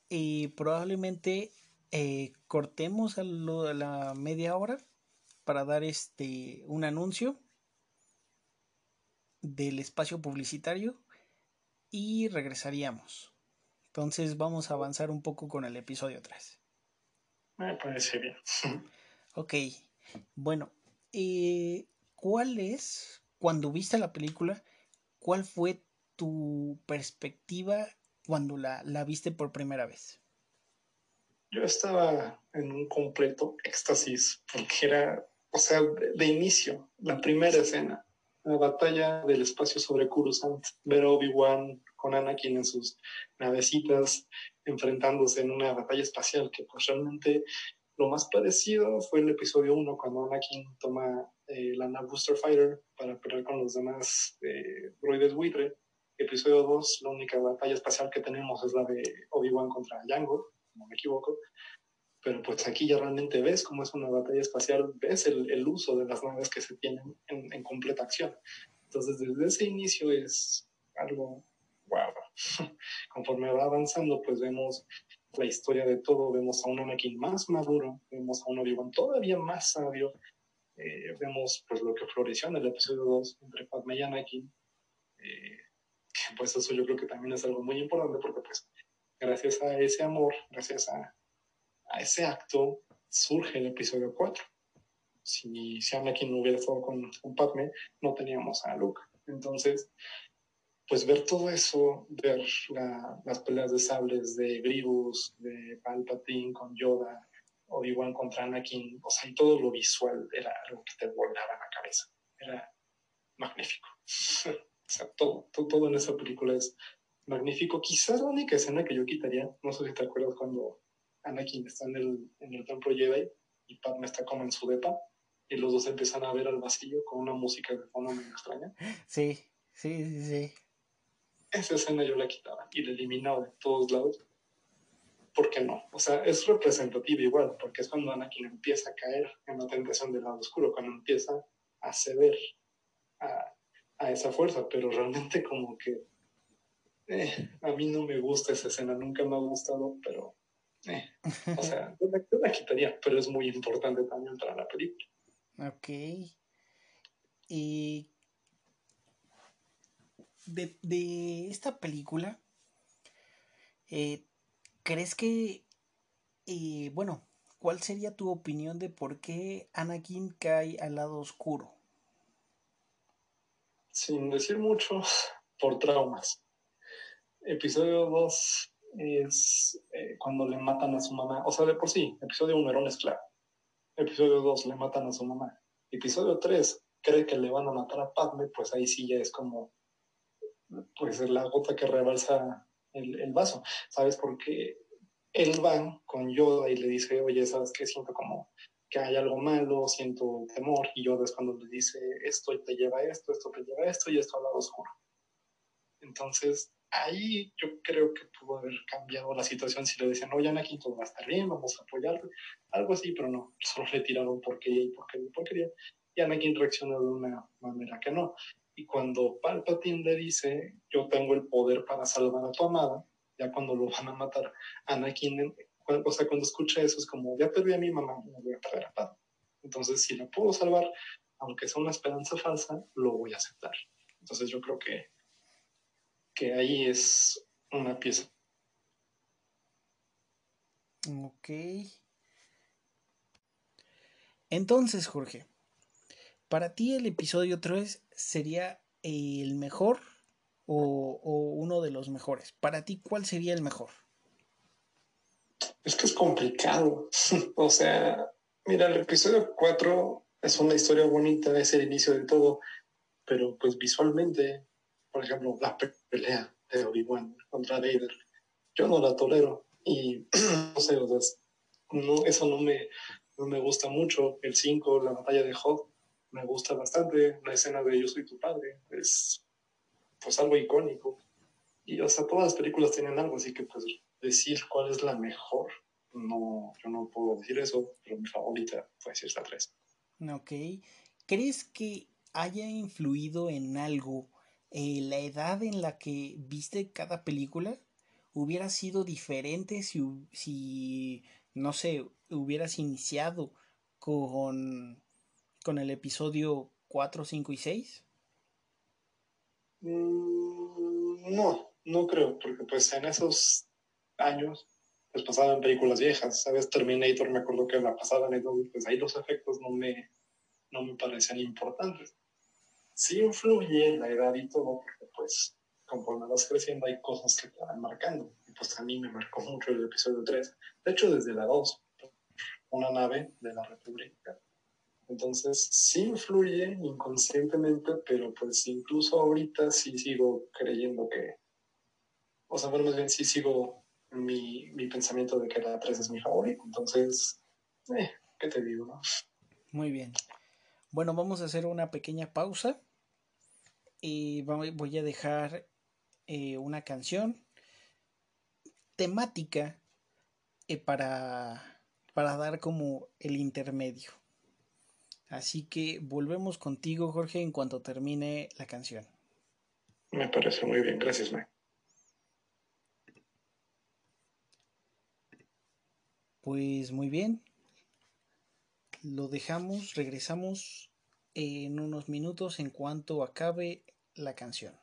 [SPEAKER 1] Y probablemente eh, cortemos a, lo, a la media hora para dar este un anuncio del espacio publicitario y regresaríamos. Entonces vamos a avanzar un poco con el episodio 3.
[SPEAKER 2] Me parece bien.
[SPEAKER 1] ok, bueno, eh, ¿cuál es, cuando viste la película, cuál fue tu perspectiva cuando la, la viste por primera vez?
[SPEAKER 2] Yo estaba en un completo éxtasis porque era, o sea, de, inicio, la primera escena la batalla del espacio sobre Coruscant, ver a Obi-Wan con Anakin en sus navecitas enfrentándose en una batalla espacial que pues realmente lo más parecido fue el episodio 1 cuando Anakin toma eh, la nave Booster Fighter para pelear con los demás eh, droides buitre. Episodio 2, la única batalla espacial que tenemos es la de Obi-Wan contra Jango, no me equivoco pero pues aquí ya realmente ves cómo es una batalla espacial, ves el, el uso de las naves que se tienen en, en, completa acción. Entonces, desde ese inicio es algo wow. Conforme va avanzando, pues vemos la historia de todo, vemos a un Anakin más maduro, vemos a un Obi-Wan todavía más sabio, eh, vemos pues lo que floreció en el episodio 2 entre Padme y Anakin, eh, pues eso yo creo que también es algo muy importante porque pues gracias a ese amor, gracias a a ese acto surge el episodio 4. Si, si Anakin no hubiera estado con, con Padme, no teníamos a Luke. Entonces, pues ver todo eso, ver la, las peleas de sables de Grievous, de Palpatine con Yoda, Obi-Wan contra Anakin, o sea, y todo lo visual era algo que te volaba la cabeza. Era magnífico. o sea, todo, todo, todo en esa película es magnífico. Quizás la única escena que yo quitaría, no sé si te acuerdas cuando Anakin está en el, en el templo Jedi y Padme está como en su depa y los dos empiezan a ver al vacío con una música de fondo muy extraña.
[SPEAKER 1] Sí, sí, sí, sí.
[SPEAKER 2] Esa escena yo la quitaba y la eliminaba de todos lados. ¿Por qué no? O sea, es representativa igual, porque es cuando Anakin empieza a caer en la tentación del lado oscuro, cuando empieza a ceder a, a esa fuerza, pero realmente como que eh, a mí no me gusta esa escena, nunca me ha gustado, pero eh, o sea, yo la, yo la, quitaría, pero es muy importante también para la película.
[SPEAKER 1] Ok. Y de, de esta película, eh, ¿crees que, eh, bueno, cuál sería tu opinión de por qué Anakin cae al lado oscuro?
[SPEAKER 2] Sin decir mucho, por traumas. Episodio 2 es eh, cuando le matan a su mamá. O sea, de por sí, episodio 1 era un esclavo. Episodio 2 le matan a su mamá. Episodio 3 cree que le van a matar a Padme, pues ahí sí ya es como pues la gota que rebalsa el, el vaso. ¿Sabes? Porque él va con Yoda y le dice, oye, ¿sabes qué? Siento como que hay algo malo, siento temor. Y Yoda es cuando le dice, esto te lleva a esto, esto te lleva a esto y esto al lado oscuro. Entonces, ahí yo creo que pudo haber cambiado la situación si le decían, oye, Anakin, todo va a estar bien, vamos a apoyarte, algo así, pero no, solo le tiraron porquería y porquería y porquería, y Anakin reaccionó de una manera que no. Y cuando Palpatine le dice, yo tengo el poder para salvar a tu amada, ya cuando lo van a matar, Anakin, o sea, cuando escucha eso es como, ya perdí a mi mamá, me voy a perder a Padme. Entonces, si la puedo salvar, aunque sea una esperanza falsa, lo voy a aceptar. Entonces yo creo que que ahí es una pieza.
[SPEAKER 1] Ok. Entonces, Jorge, para ti el episodio 3 sería el mejor
[SPEAKER 3] o, uno de los mejores. Para ti, ¿cuál sería el mejor?
[SPEAKER 2] Es que es complicado. o sea, mira, el episodio 4 es una historia bonita, es el inicio de todo, pero pues visualmente, por ejemplo, la pelea de Obi-Wan contra Vader, yo no la tolero y no sé, o sea, no, eso no me, no me gusta mucho. El 5, la batalla de Hoth, me gusta bastante. La escena de Yo soy tu padre es pues algo icónico. Y sea, todas las películas tienen algo, así que pues decir cuál es la mejor, no, yo no puedo decir eso, pero mi favorita puede ser la 3.
[SPEAKER 3] Ok. ¿Crees que haya influido en algo eh, la edad en la que viste cada película? ¿Hubiera sido diferente si, si no sé, hubieras iniciado con, con el episodio 4, 5 y 6?
[SPEAKER 2] Mm, no, no creo, porque pues en esos años pues pasaban películas viejas, ¿sabes? Terminator me acuerdo que la pasaban y pues ahí los efectos no me, no me parecían importantes. Sí influye la edad y todo, porque pues conforme vas creciendo hay cosas que te van marcando. Y pues a mí me marcó mucho el episodio 3. De hecho, desde la 2, una nave de la República. Entonces, sí influye inconscientemente, pero pues incluso ahorita sí sigo creyendo que, o sea, bueno, más bien sí sigo mi, mi pensamiento de que la 3 es mi favorito. Entonces, eh, ¿qué te digo, no?
[SPEAKER 3] Muy bien. Bueno, vamos a hacer una pequeña pausa y voy a dejar eh, una canción temática eh, para, para dar como el intermedio. Así que volvemos contigo, Jorge, en cuanto termine la canción.
[SPEAKER 2] Me parece muy bien, gracias, Mike.
[SPEAKER 3] Pues muy bien. Lo dejamos, regresamos en unos minutos en cuanto acabe la canción.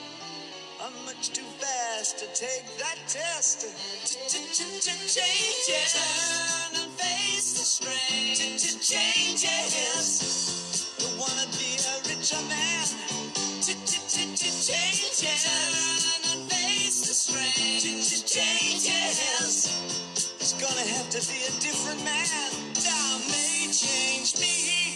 [SPEAKER 3] I'm much too fast to take that test. Changes. Turn and face the strain. Changes. You wanna be a richer man. Changes. Turn and face the strain. Changes. It's gonna have to be a different man. Time may change me,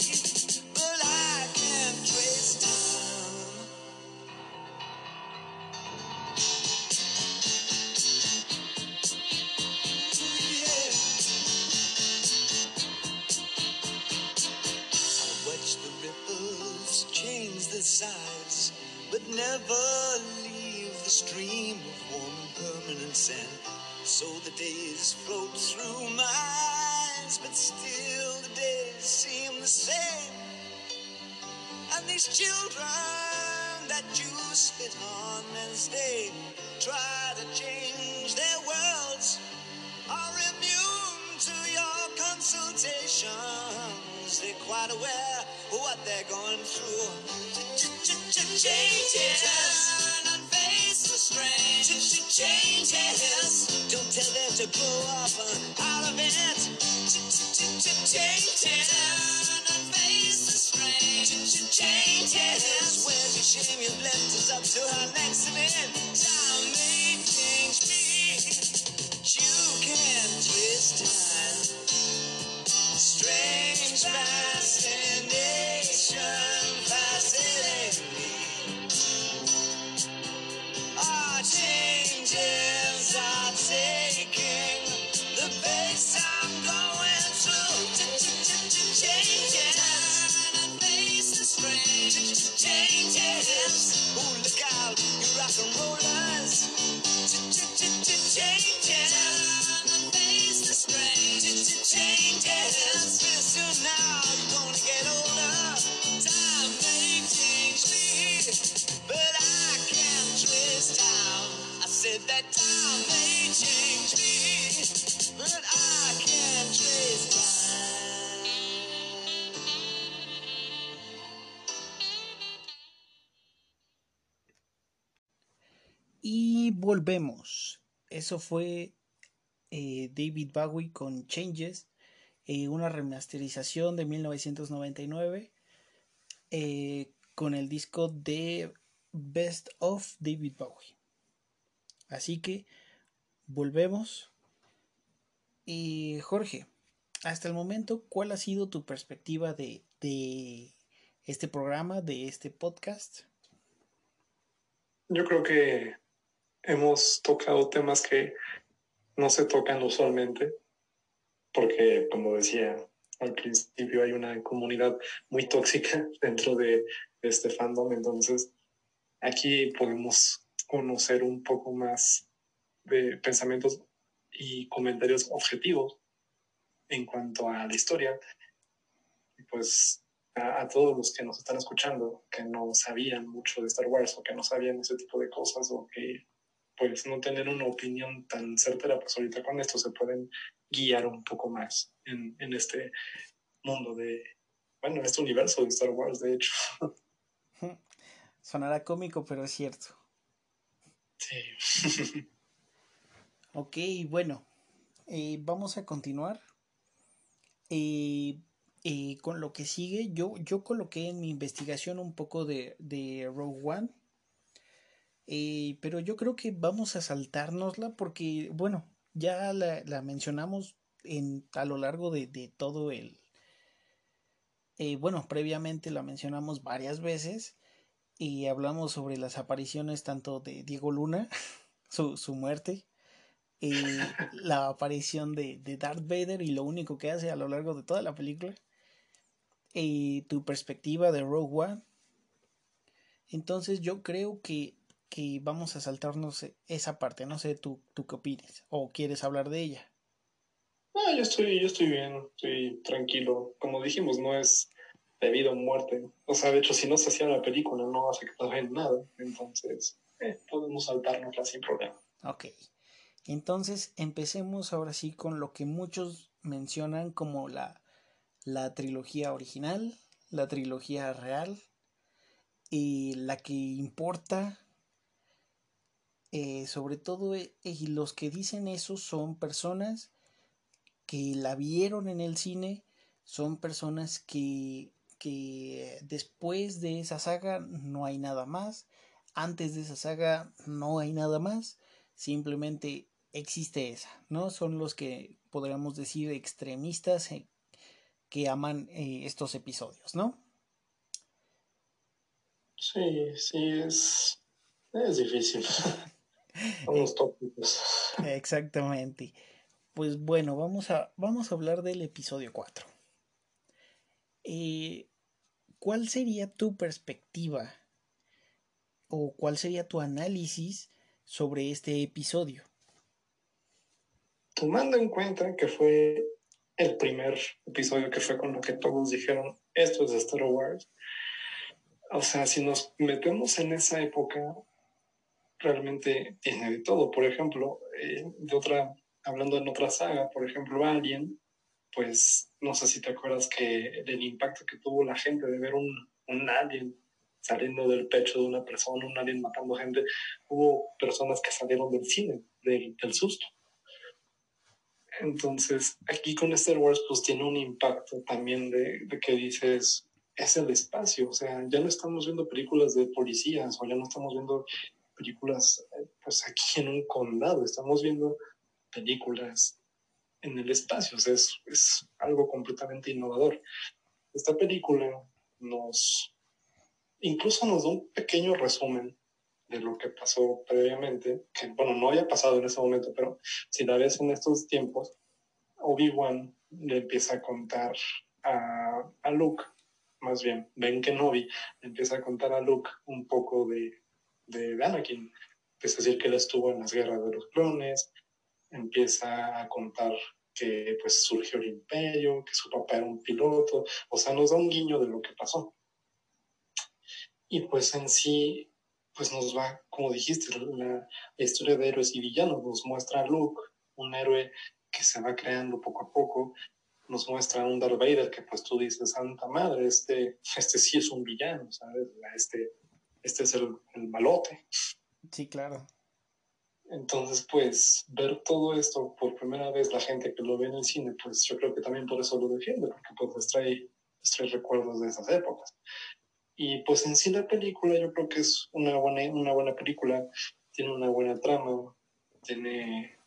[SPEAKER 3] So the days float through my eyes, but still the days seem the same. And these children that you spit on as they try to change their worlds are immune to your consultations. They're quite aware of what they're going through. Changes. Turn and face the strange. Changes. Don't tell them to grow up uh, on it. Changes. Turn and face the strange. Changes. Where's your shame? You've left us up to our next event. Time may change me. You can't twist time. Strange fascination fascinating me. Our changes
[SPEAKER 1] that time may change me, but I can't trace time. Y volvemos. Eso fue eh, David Bowie con Changes, eh, una remasterización de 1999 eh, con el disco de Best of David Bowie. Así que volvemos. Y Jorge, hasta el momento, ¿cuál ha sido tu perspectiva de, de este programa, de este podcast?
[SPEAKER 2] Yo creo que hemos tocado temas que no se tocan usualmente, porque como decía al principio hay una comunidad muy tóxica dentro de este fandom, entonces aquí podemos conocer un poco más de pensamientos y comentarios objetivos en cuanto a la historia. Pues a, todos los que nos están escuchando, que no sabían mucho de Star Wars o que no sabían ese tipo de cosas o que pues no tener una opinión tan certera, pues ahorita con esto se pueden guiar un poco más en, en este mundo de, bueno, en este universo de Star Wars, de hecho.
[SPEAKER 1] Sonará cómico, pero es cierto.
[SPEAKER 2] Sí.
[SPEAKER 1] ok, bueno, eh, vamos a continuar. Eh, eh, con lo que sigue, yo, yo coloqué en mi investigación un poco de, de Rogue One. Eh, pero yo creo que vamos a saltárnosla porque, bueno, ya la, la mencionamos en, a lo largo de, de todo el... Eh, bueno, previamente la mencionamos varias veces y hablamos sobre las apariciones tanto de Diego Luna, su, su muerte, eh, la aparición de, de, Darth Vader y lo único que hace a lo largo de toda la película, y tu perspectiva de Rogue One. Entonces yo creo que que vamos a saltarnos esa parte. No sé, ¿tú, tú qué opinas? ¿O quieres hablar de ella?
[SPEAKER 2] No, yo estoy, yo estoy bien, estoy tranquilo. Como dijimos, no es debido a muerte. O sea, de hecho, si no se hacía la película, no afectaba en nada. Entonces, eh, podemos saltárnosla sin problema.
[SPEAKER 1] Ok. Entonces, empecemos ahora sí con lo que muchos mencionan como la, la trilogía original, la trilogía real, y la que importa eh, sobre todo eh, y los que dicen eso son personas que la vieron en el cine, son personas que, que después de esa saga no hay nada más, antes de esa saga no hay nada más, simplemente existe esa, ¿no? Son los que podríamos decir extremistas eh, que aman estos episodios, ¿no?
[SPEAKER 2] Sí, sí, es, es difícil. Unos tópicos.
[SPEAKER 1] Exactamente. Pues bueno, vamos a, vamos a hablar del episodio 4. Eh, ¿Cuál sería tu perspectiva o cuál sería tu análisis sobre este episodio?
[SPEAKER 2] Tomando en cuenta que fue el primer episodio que fue con lo que todos dijeron, esto es de Star Wars. O sea, si nos metemos en esa época, realmente tiene de todo. Por ejemplo, eh, de otra, hablando en otra saga, por ejemplo, Alien, pues no sé si te acuerdas que del impacto que tuvo la gente de ver un, un alien saliendo del pecho de una persona, un alien matando gente, hubo personas que salieron del cine, del, del susto. Entonces, aquí con Star Wars, pues tiene un impacto también de, de, que dices, es el espacio, o sea, ya no estamos viendo películas de policías o ya no estamos viendo películas pues aquí en un condado, estamos viendo películas en el espacio, o sea, es, es algo completamente innovador. Esta película nos, incluso nos da un pequeño resumen de lo que pasó previamente, que bueno, no había pasado en ese momento, pero si la ves en estos tiempos, Obi-Wan le empieza a contar a, a Luke, más bien, Ben Kenobi le empieza a contar a Luke un poco de de, Anakin. Empieza decir que él estuvo en las guerras de los clones, empieza a contar que pues surgió el imperio, que su papá era un piloto, o sea, nos da un guiño de lo que pasó. Y pues en sí, pues nos va, como dijiste, la, historia de héroes y villanos, nos muestra a Luke, un héroe que se va creando poco a poco, nos muestra a un Darth Vader que pues tú dices, santa madre, este, este sí es un villano, ¿sabes? Este, este es el, el malote.
[SPEAKER 1] Sí, claro.
[SPEAKER 2] Entonces, pues, ver todo esto por primera vez, la gente que lo ve en el cine, pues yo creo que también por eso lo defiende, porque pues les trae, trae recuerdos de esas épocas. Y pues en sí la película yo creo que es una buena, una buena película, tiene una buena trama, tiene,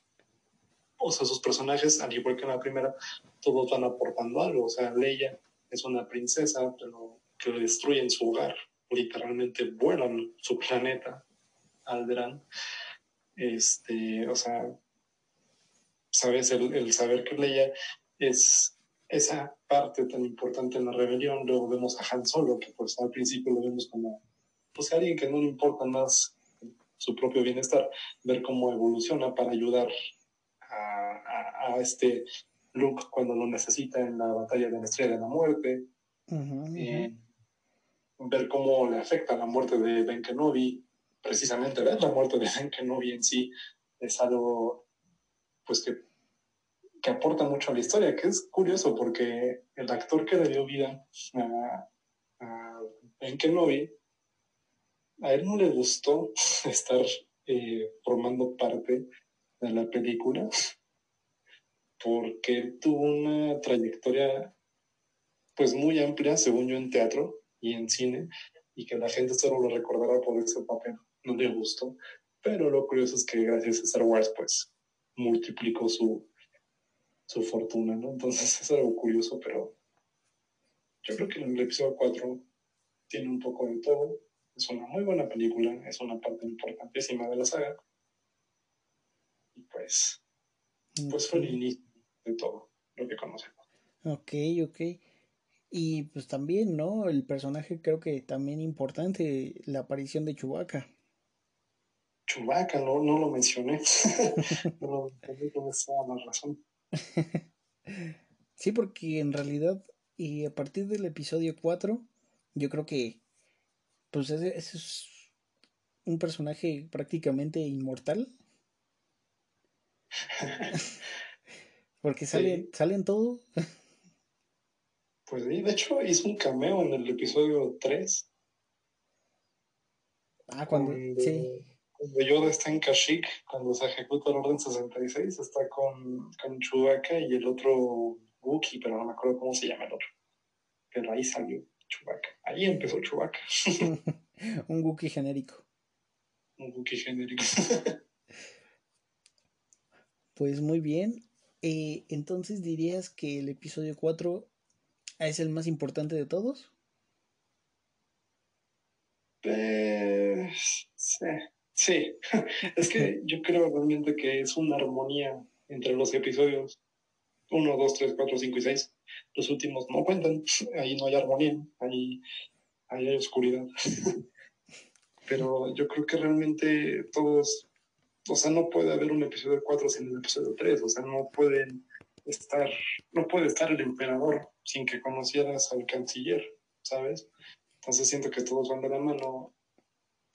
[SPEAKER 2] o sea, sus personajes, al igual que en la primera, todos van aportando algo, o sea, Leia es una princesa, pero que destruyen su hogar, literalmente vuelan su planeta, Alderaan este, o sea, sabes, el, saber que Leia es esa parte tan importante en la rebelión, luego vemos a Han Solo, que pues al principio lo vemos como pues alguien que no le importa más su propio bienestar, ver cómo evoluciona para ayudar a, este Luke cuando lo necesita en la batalla de la Estrella de la Muerte, eh, ver cómo le afecta la muerte de Ben Kenobi, precisamente ver la muerte de Ben Kenobi en sí es algo pues que, que, aporta mucho a la historia, que es curioso porque el actor que le dio vida a, Ben Kenobi, a él no le gustó estar eh, formando parte de la película porque tuvo una trayectoria pues muy amplia, según yo, en teatro y en cine, y que la gente solo lo recordará por ese papel no le gustó. Pero lo curioso es que gracias a Star Wars, pues, multiplicó su, su fortuna, ¿no? Entonces es algo curioso, pero yo creo que en el episodio 4 tiene un poco de todo. Es una muy buena película, es una parte importantísima de la saga. Y pues, pues fue el inicio de todo lo que conocemos.
[SPEAKER 1] Ok, ok. Y pues también, ¿no? El personaje creo que también importante, la aparición de Chewbacca.
[SPEAKER 2] Chubaca, no, no lo mencioné. no lo mencioné, con la razón.
[SPEAKER 1] sí, porque en realidad, y a partir del episodio 4, yo creo que pues ese, es un personaje prácticamente inmortal. porque sale, sale en todo.
[SPEAKER 2] Pues sí, de hecho hizo un cameo en el episodio 3.
[SPEAKER 1] Ah, cuando. Sí
[SPEAKER 2] cuando Yoda está en Kashyyyk, cuando se ejecuta el Orden 66, está con, con Chewbacca y el otro Wookiee, pero no me acuerdo cómo se llama el otro. Pero ahí salió Chewbacca. Ahí empezó Chewbacca.
[SPEAKER 1] Un Wookiee genérico.
[SPEAKER 2] Un Wookiee genérico.
[SPEAKER 1] pues muy bien. Eh, entonces dirías que el episodio 4 es el más importante de todos.
[SPEAKER 2] Sí. Sí, es que yo creo realmente que es una armonía entre los episodios 1, 2, 3, 4, 5 y 6. Los últimos no cuentan, ahí no hay armonía, ahí, hay oscuridad. Pero yo creo que realmente todos, o sea, no puede haber un episodio 4 sin el episodio 3, o sea, no pueden estar, no puede estar el emperador sin que conocieras al canciller, ¿sabes? Entonces siento que todos van de la mano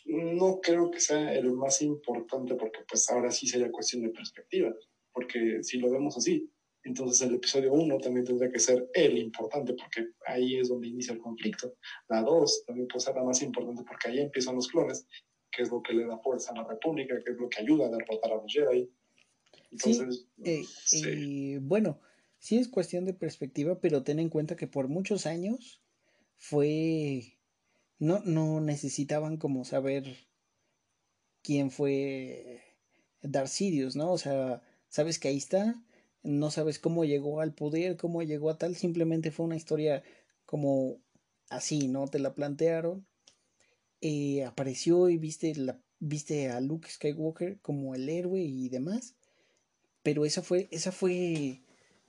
[SPEAKER 2] no creo que sea el más importante porque pues ahora sí sería cuestión de perspectiva, porque si lo vemos así, entonces el episodio 1 también tendría que ser el importante porque ahí es donde inicia el conflicto. La 2 también puede ser la más importante porque ahí empiezan los clones, que es lo que le da fuerza a la República, que es lo que ayuda a derrotar a los Jedi.
[SPEAKER 1] Entonces, sí, eh, bueno, sí es cuestión de perspectiva, pero ten en cuenta que por muchos años fue no, no necesitaban como saber quién fue Darcidius, ¿no? O sea, sabes que ahí está, no sabes cómo llegó al poder, cómo llegó a tal, simplemente fue una historia como así, ¿no? Te la plantearon, eh, apareció y viste, la, viste a Luke Skywalker como el héroe y demás, pero esa fue, esa fue,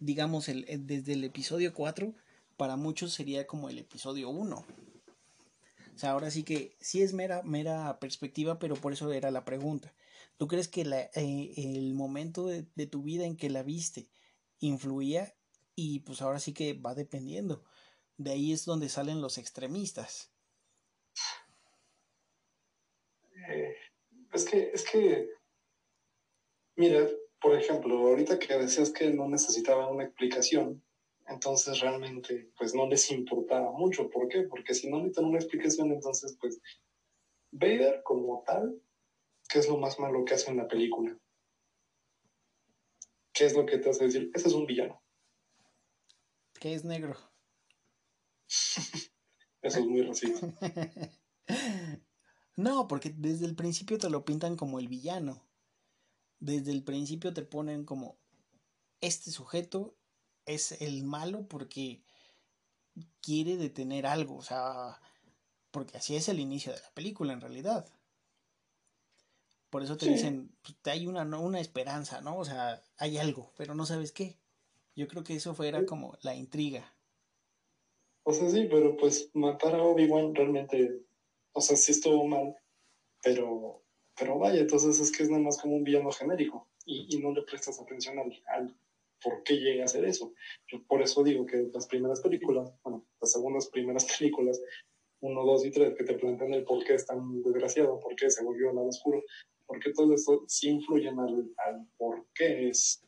[SPEAKER 1] digamos, el, desde el episodio 4, para muchos sería como el episodio 1 O sea, ahora sí que sí es mera, mera perspectiva, pero por eso era la pregunta. ¿Tú crees que la, eh, el momento de, de, tu vida en que la viste influía? Y pues ahora sí que va dependiendo. De ahí es donde salen los extremistas.
[SPEAKER 2] Eh, es que, es que, mira, por ejemplo, ahorita que decías que no necesitaba una explicación, entonces realmente pues no les importaba mucho. ¿Por qué? Porque si no necesitan una explicación, entonces pues Vader como tal, ¿qué es lo más malo que hace en la película? ¿Qué es lo que te hace decir? Ese es un villano.
[SPEAKER 1] Que es negro.
[SPEAKER 2] Eso es muy racista.
[SPEAKER 1] no, porque desde el principio te lo pintan como el villano. Desde el principio te ponen como este sujeto es el malo porque quiere detener algo, o sea, porque así es el inicio de la película en realidad. Por eso te dicen, pues, hay una, una esperanza, ¿no? O sea, hay algo, pero no sabes qué. Yo creo que eso fuera como la intriga.
[SPEAKER 2] O sea, sí, pero pues matar a Obi-Wan realmente, o sea, sí estuvo mal, pero, pero vaya, entonces es que es nada más como un villano genérico y, y no le prestas atención al, al por qué llega a hacer eso. Yo por eso digo que las primeras películas, bueno, las segundas primeras películas, uno, dos y tres, que te plantean el por qué es tan desgraciado, por qué se volvió al lado oscuro, por qué todo eso sí influyen al, al por qué es,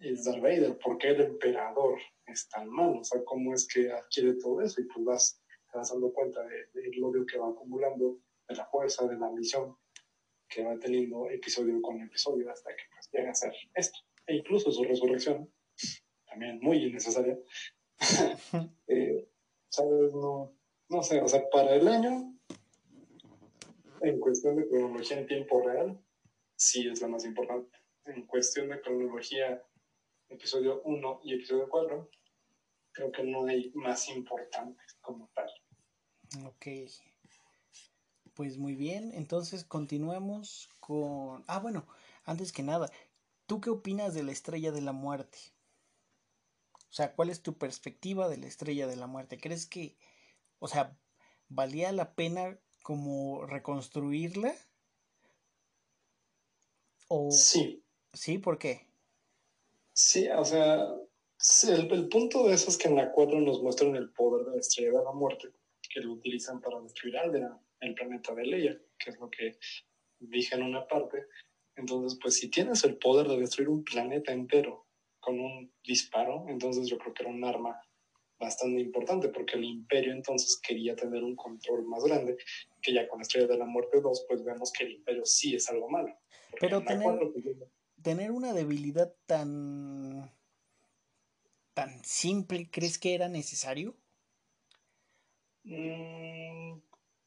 [SPEAKER 2] es Darth Vader, por qué el emperador es tan malo, o sea, cómo es que adquiere todo eso y pues vas, te vas dando cuenta del odio que va acumulando, de la fuerza, de la ambición que va teniendo episodio con episodio hasta que pues, llega a ser esto e incluso su resurrección, también muy innecesaria, eh, ¿sabes? No, no sé, o sea, para el año, en cuestión de cronología en tiempo real, sí es la más importante. En cuestión de cronología, episodio 1 y episodio 4, creo que no hay más importantes como tal.
[SPEAKER 1] Ok. Pues muy bien, entonces continuemos con... Ah, bueno, antes que nada, ¿Tú qué opinas de la estrella de la muerte? O sea, ¿cuál es tu perspectiva de la estrella de la muerte? ¿Crees que, o sea, valía la pena como reconstruirla?
[SPEAKER 2] O, sí.
[SPEAKER 1] ¿Sí? ¿Por qué?
[SPEAKER 2] Sí, o sea, el, punto de eso es que en la 4 nos muestran el poder de la estrella de la muerte, que lo utilizan para destruir Aldera, el planeta de Leia, que es lo que dije en una parte. Entonces, pues si tienes el poder de destruir un planeta entero con un disparo, entonces yo creo que era un arma bastante importante porque el imperio entonces quería tener un control más grande, que ya con la Estrella de la Muerte 2 pues vemos que el imperio sí es algo malo.
[SPEAKER 1] Pero tener, pues, tener una debilidad tan tan simple, ¿crees que era necesario?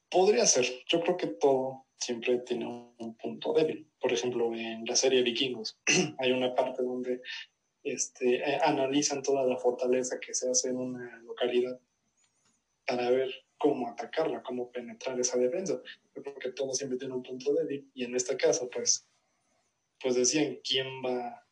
[SPEAKER 2] Podría ser. Yo creo que todo siempre tiene un punto débil. Por ejemplo, en la serie Vikingos hay una parte donde este, eh, analizan toda la fortaleza que se hace en una localidad para ver cómo atacarla, cómo penetrar esa defensa, porque todo siempre tiene un punto débil y en este caso, pues, pues decían quién va,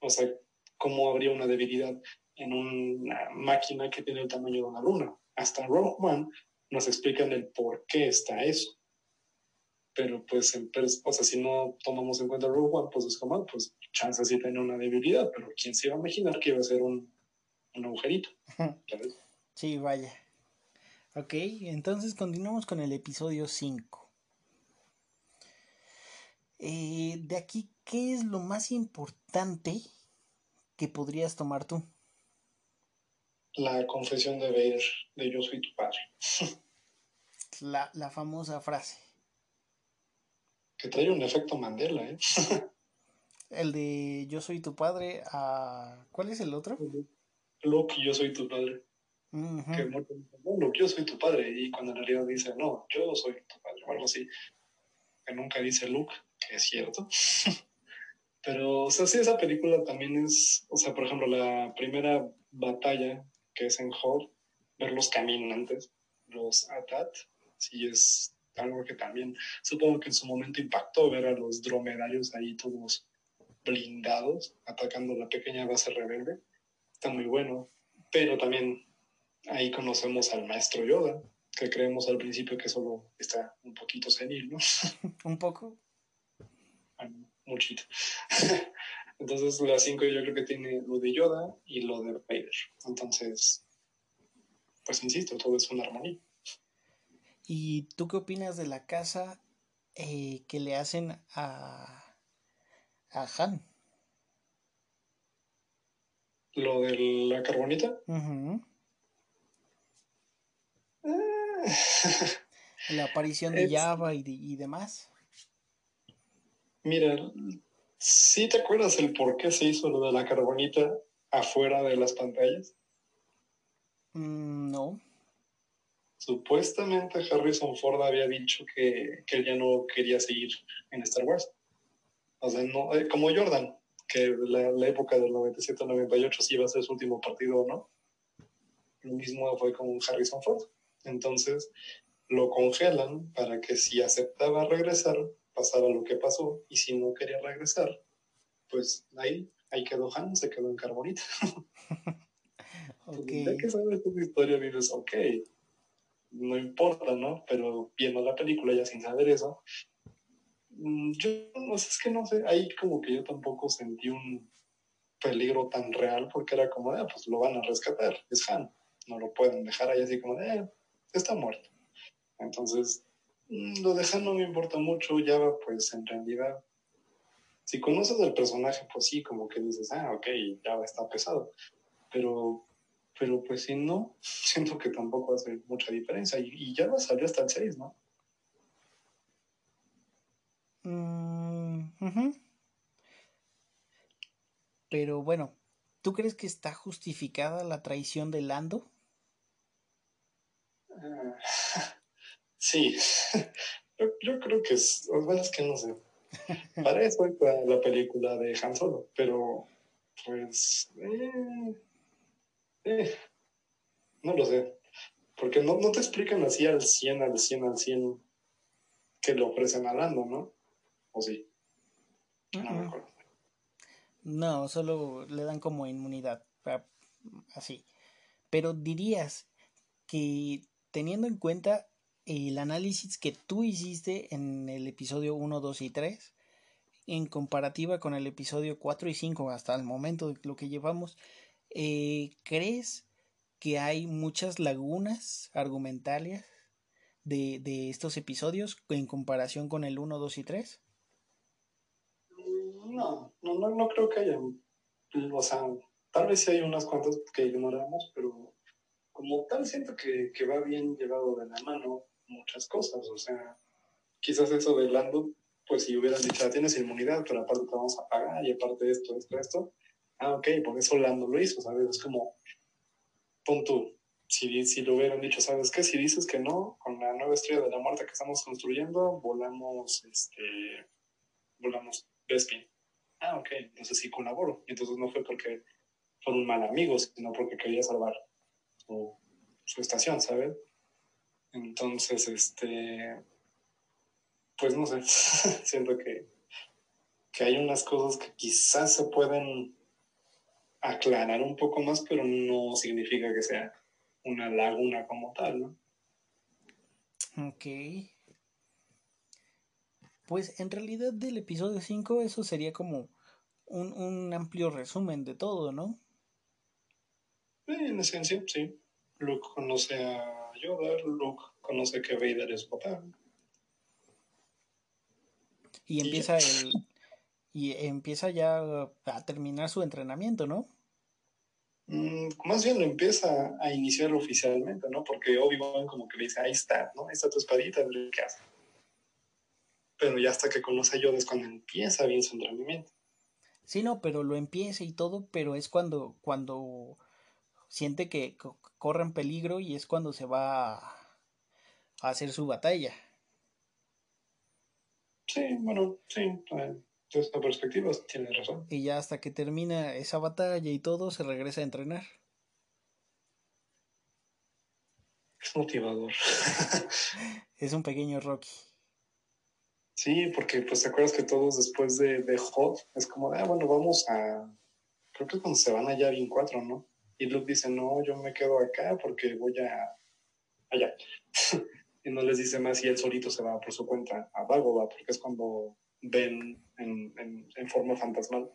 [SPEAKER 2] o sea, cómo habría una debilidad en una máquina que tiene el tamaño de una luna. Hasta Rogue One nos explican el por qué está eso pero pues, o sea, si no tomamos en cuenta Rogue One, pues es como, pues chance sí tiene una debilidad, pero ¿quién se iba a imaginar que iba a ser un, un agujerito?
[SPEAKER 1] Sí, vaya. Ok, entonces continuamos con el episodio 5. Eh, de aquí, ¿qué es lo más importante que podrías tomar tú?
[SPEAKER 2] La confesión de Vader, de yo soy tu padre.
[SPEAKER 1] la, la famosa frase
[SPEAKER 2] que trae un efecto Mandela, ¿eh?
[SPEAKER 1] el de Yo soy tu padre, a... ¿cuál es el otro?
[SPEAKER 2] Luke, yo soy tu padre. Que no, Luke, yo soy tu padre. Y cuando en realidad dice, no, yo soy tu padre, o algo así. Que nunca dice Luke, que es cierto. Pero, o sea, sí, esa película también es, o sea, por ejemplo, la primera batalla que es en Hall, ver los caminantes, los Atat, sí es algo que también supongo que en su momento impactó ver a los dromedarios ahí todos blindados atacando la pequeña base rebelde. Está muy bueno, pero también ahí conocemos al maestro Yoda, que creemos al principio que solo está un poquito senil, ¿no?
[SPEAKER 1] un poco.
[SPEAKER 2] Ah, muchito. Entonces la 5 yo creo que tiene lo de Yoda y lo de Vader. Entonces, pues insisto, todo es una armonía.
[SPEAKER 1] ¿Y tú qué opinas de la casa eh, que le hacen a, a Han?
[SPEAKER 2] Lo de la carbonita.
[SPEAKER 1] la aparición de Java y, y demás.
[SPEAKER 2] Mira, ¿sí te acuerdas el por qué se hizo lo de la carbonita afuera de las pantallas?
[SPEAKER 1] Mm, no.
[SPEAKER 2] Supuestamente Harrison Ford había dicho que, él ya no quería seguir en Star Wars. O sea, no, eh, como Jordan, que la, la época del 97-98 sí iba a ser su último partido, ¿no? Lo mismo fue con Harrison Ford. Entonces lo congelan para que si aceptaba regresar, pasara lo que pasó, y si no quería regresar, pues ahí, ahí quedó Han, se quedó en carbonita. okay. ya que sabes tu historia, dices, ok, no importa, ¿no? Pero viendo la película ya sin saber eso, mm, yo no sé, es que no sé, ahí como que yo tampoco sentí un peligro tan real porque era como, ah, pues lo van a rescatar, es Han, no lo pueden dejar ahí así como eh, está muerto. Entonces, mm, lo de Han no me importa mucho, ya pues en realidad, si conoces el personaje, pues sí, como que dices, ah, ok, ya está pesado, pero, pero pues si no, siento que tampoco hace mucha diferencia y, ya va salió hasta el 6, ¿no?
[SPEAKER 1] Mm, pero bueno, ¿tú crees que está justificada la traición de Lando?
[SPEAKER 2] Sí, yo, creo que es, bueno, es que no sé. Para eso es la película de Han Solo, pero pues eh, eh, no lo sé. Porque no, te explican así al 100, al 100, al 100 que le ofrecen a Lando, ¿no? ¿O sí? No me acuerdo.
[SPEAKER 1] No, solo le dan como inmunidad, así. Pero dirías que teniendo en cuenta el análisis que tú hiciste en el episodio 1, 2 y 3, en comparativa con el episodio 4 y 5 hasta el momento de lo que llevamos, eh, ¿crees que hay muchas lagunas argumentales de, de, estos episodios en comparación con el 1, 2 y 3?
[SPEAKER 2] No, no, no, no creo que haya. O sea, tal vez sí hay unas cuantas que ignoramos, pero como tal siento que, que va bien llevado de la mano muchas cosas. O sea, quizás eso de Lando, pues si hubieran dicho, ah, tienes inmunidad, pero aparte te vamos a pagar y aparte esto, esto, esto. Ah, ok, por eso Lando lo hizo, ¿sabes? Es como, punto. Si, si lo hubieran dicho, ¿sabes qué? Si dices que no, con la nueva estrella de la muerte que estamos construyendo, volamos, este, volamos Bespin. Ah, ok, entonces sí colaboro. Y entonces no fue porque fueron mal amigos, sino porque quería salvar su, su estación, ¿sabes? Entonces, este, pues no sé, siento que, que hay unas cosas que quizás se pueden aclarar un poco más, pero no significa que sea una laguna como tal, ¿no?
[SPEAKER 1] Ok. Pues en realidad del episodio 5 eso sería como un, un amplio resumen de todo, ¿no?
[SPEAKER 2] en esencia, sí. Luke conoce a Yoda, Luke conoce que Vader es papá.
[SPEAKER 1] Y empieza el y empieza ya a terminar su entrenamiento, ¿no?
[SPEAKER 2] Mm, más bien lo empieza a iniciar oficialmente, ¿no? Porque Obi-Wan como que le dice, ahí está, ¿no? Ahí está tu espadita, ¿qué hace? Pero ya hasta que conoce a Yoda es cuando empieza bien su entrenamiento.
[SPEAKER 1] Sí, no, pero lo empieza y todo, pero es cuando, cuando siente que corre en peligro y es cuando se va a, hacer su batalla.
[SPEAKER 2] Sí, bueno, sí, eh, desde esta perspectiva tiene razón.
[SPEAKER 1] Y ya hasta que termina esa batalla y todo, se regresa a entrenar.
[SPEAKER 2] Es motivador.
[SPEAKER 1] es un pequeño Rocky.
[SPEAKER 2] Sí, porque pues te acuerdas que todos después de, de Hot es como, ah, bueno, vamos a... Creo que es cuando se van allá bien cuatro, ¿no? Y Luke dice, no, yo me quedo acá porque voy a, allá. y no les dice más y él solito se va por su cuenta a Dagobah, porque es cuando ven en, en, en forma fantasmal.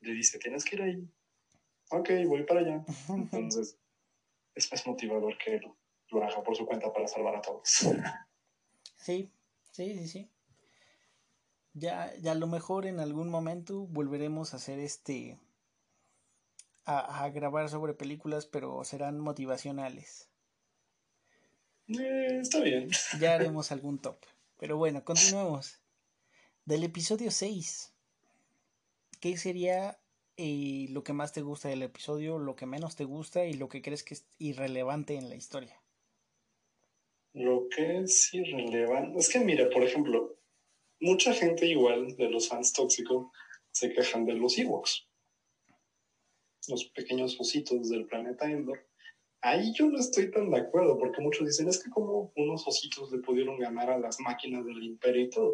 [SPEAKER 2] Le dice, tienes que ir ahí. Ok, voy para allá. Entonces, es más motivador que lo, lo haga por su cuenta para salvar a todos.
[SPEAKER 1] Sí, sí, sí, sí. Ya, ya a lo mejor en algún momento volveremos a hacer este. A, a grabar sobre películas, pero serán motivacionales.
[SPEAKER 2] Eh, está bien.
[SPEAKER 1] Ya haremos algún top. Pero bueno, continuemos. Del episodio 6. ¿Qué sería eh, lo que más te gusta del episodio, lo que menos te gusta y lo que crees que es irrelevante en la historia?
[SPEAKER 2] Lo que es irrelevante. Es que, mira, por ejemplo, mucha gente igual de los fans tóxicos se quejan de los Ewoks. Los pequeños ositos del planeta Endor. Ahí yo no estoy tan de acuerdo, porque muchos dicen, es que como unos ositos le pudieron ganar a las máquinas del imperio y todo.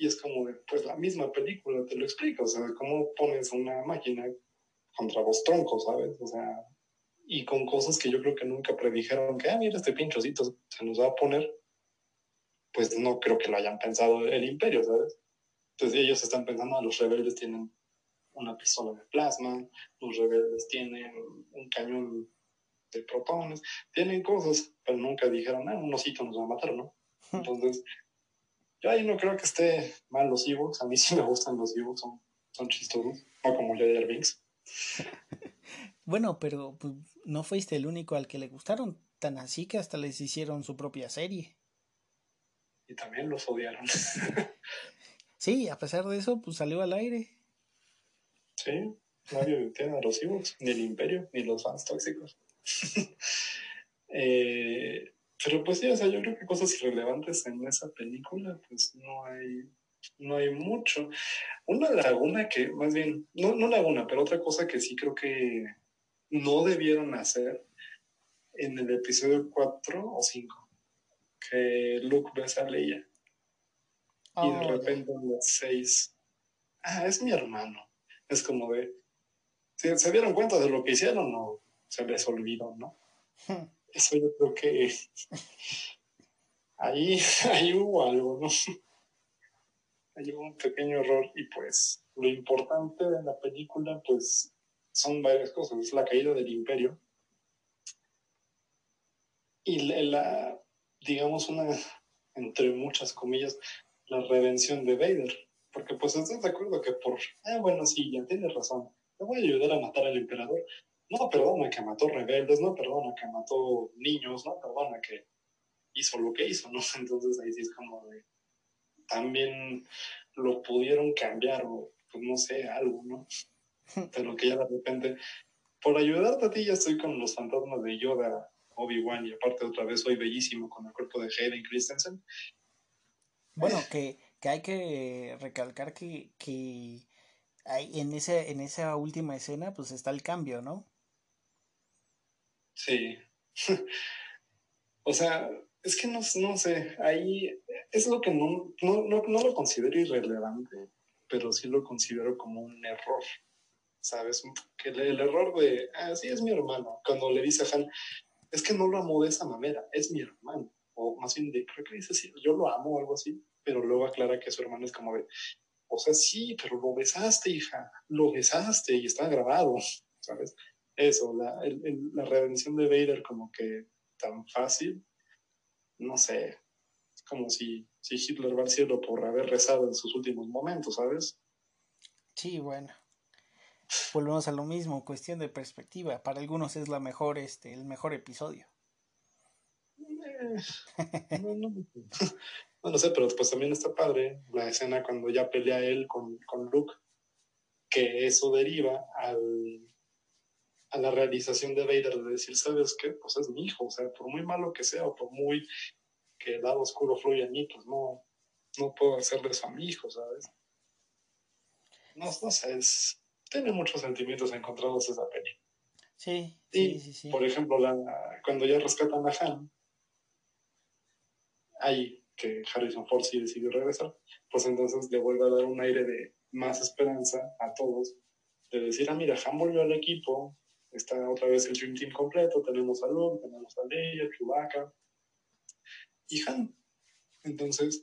[SPEAKER 2] Y es como, pues la misma película te lo explica, o sea, cómo pones una máquina contra dos troncos, ¿sabes? O sea, y con cosas que yo creo que nunca predijeron, que, ah, mira, este pinchocito se nos va a poner, pues no creo que lo hayan pensado el imperio, ¿sabes? Entonces ellos están pensando, ah, los rebeldes tienen una pistola de plasma, los rebeldes tienen un cañón de protones, tienen cosas, pero nunca dijeron, ah, un osito nos va a matar, ¿no? Entonces, yo ahí no creo que esté mal los Ewoks, a mí sí me gustan los Ewoks, son, son chistosos, no como Jar Binks.
[SPEAKER 1] bueno, pero pues, no fuiste el único al que le gustaron, tan así que hasta les hicieron su propia serie.
[SPEAKER 2] Y también los odiaron.
[SPEAKER 1] sí, a pesar de eso, pues salió al aire.
[SPEAKER 2] Sí, nadie tiene a los Ewoks, ni el Imperio, ni los fans tóxicos. eh, pero pues sí, o sea, yo creo que cosas irrelevantes en esa película, pues no hay, no hay mucho. Una laguna que, más bien, no, no laguna, pero otra cosa que sí creo que no debieron hacer en el episodio 4 o 5, que Luke besa a Leia. Oh, y de repente en las 6, ah, es mi hermano. Es como de, ¿se, ¿se dieron cuenta de lo que hicieron o se les olvidó, no? Eso yo creo que ahí, hubo algo, ¿no? Ahí hubo un pequeño error y pues lo importante de la película pues son varias cosas. Es la caída del imperio y la, la digamos, una, entre muchas comillas, la redención de Vader. Porque pues estás de acuerdo que por, ah, bueno, sí, ya tienes razón, te voy a ayudar a matar al emperador, no perdona que mató rebeldes, no perdona que mató niños, no perdona que hizo lo que hizo, ¿no? Entonces ahí sí es como de, también lo pudieron cambiar o, pues no sé, algo, ¿no? Pero que ya de repente, por ayudarte a ti ya estoy con los fantasmas de Yoda, Obi-Wan y aparte otra vez soy bellísimo con el cuerpo de Hayden Christensen.
[SPEAKER 1] Bueno, que, que hay que recalcar que, que hay, en, ese, en esa última escena pues está el cambio, ¿no?
[SPEAKER 2] Sí. o sea, es que no, no, sé, ahí es lo que no, no, no, no, lo considero irrelevante, pero sí lo considero como un error, ¿sabes? Que el, error de, ah, sí, es mi hermano, cuando le dice a Han, es que no lo amo de esa manera, es mi hermano, o más bien de, creo que dice, sí, yo lo amo o algo así, pero luego aclara que su hermano es como de, o sea, sí, pero lo besaste, hija, lo besaste y está grabado, ¿sabes? Eso, la, el, la redención de Vader como que tan fácil, no sé, es como si, si Hitler va al cielo por haber rezado en sus últimos momentos, ¿sabes?
[SPEAKER 1] Sí, bueno. Volvemos a lo mismo, cuestión de perspectiva. Para algunos es la mejor, este, el mejor episodio.
[SPEAKER 2] Eh, no, no, no, sé, pero pues también está padre la escena cuando ya pelea él con, con Luke, que eso deriva al a la realización de Vader de decir, ¿sabes qué? Pues es mi hijo, o sea, por muy malo que sea o por muy que el lado oscuro fluya en mí, pues no, no puedo hacerle eso a mi hijo, ¿sabes? No, no sé, es, tiene muchos sentimientos encontrados esa peli.
[SPEAKER 1] Sí,
[SPEAKER 2] y,
[SPEAKER 1] sí, sí,
[SPEAKER 2] Por ejemplo, la, cuando ya rescatan a Han, ahí que Harrison Ford sí decidió regresar, pues entonces le vuelve a dar un aire de más esperanza a todos, de decir, ah, mira, Han volvió al equipo, está otra vez el Dream Team completo, tenemos a Luke, tenemos a Leia, Chewbacca y Han. Entonces,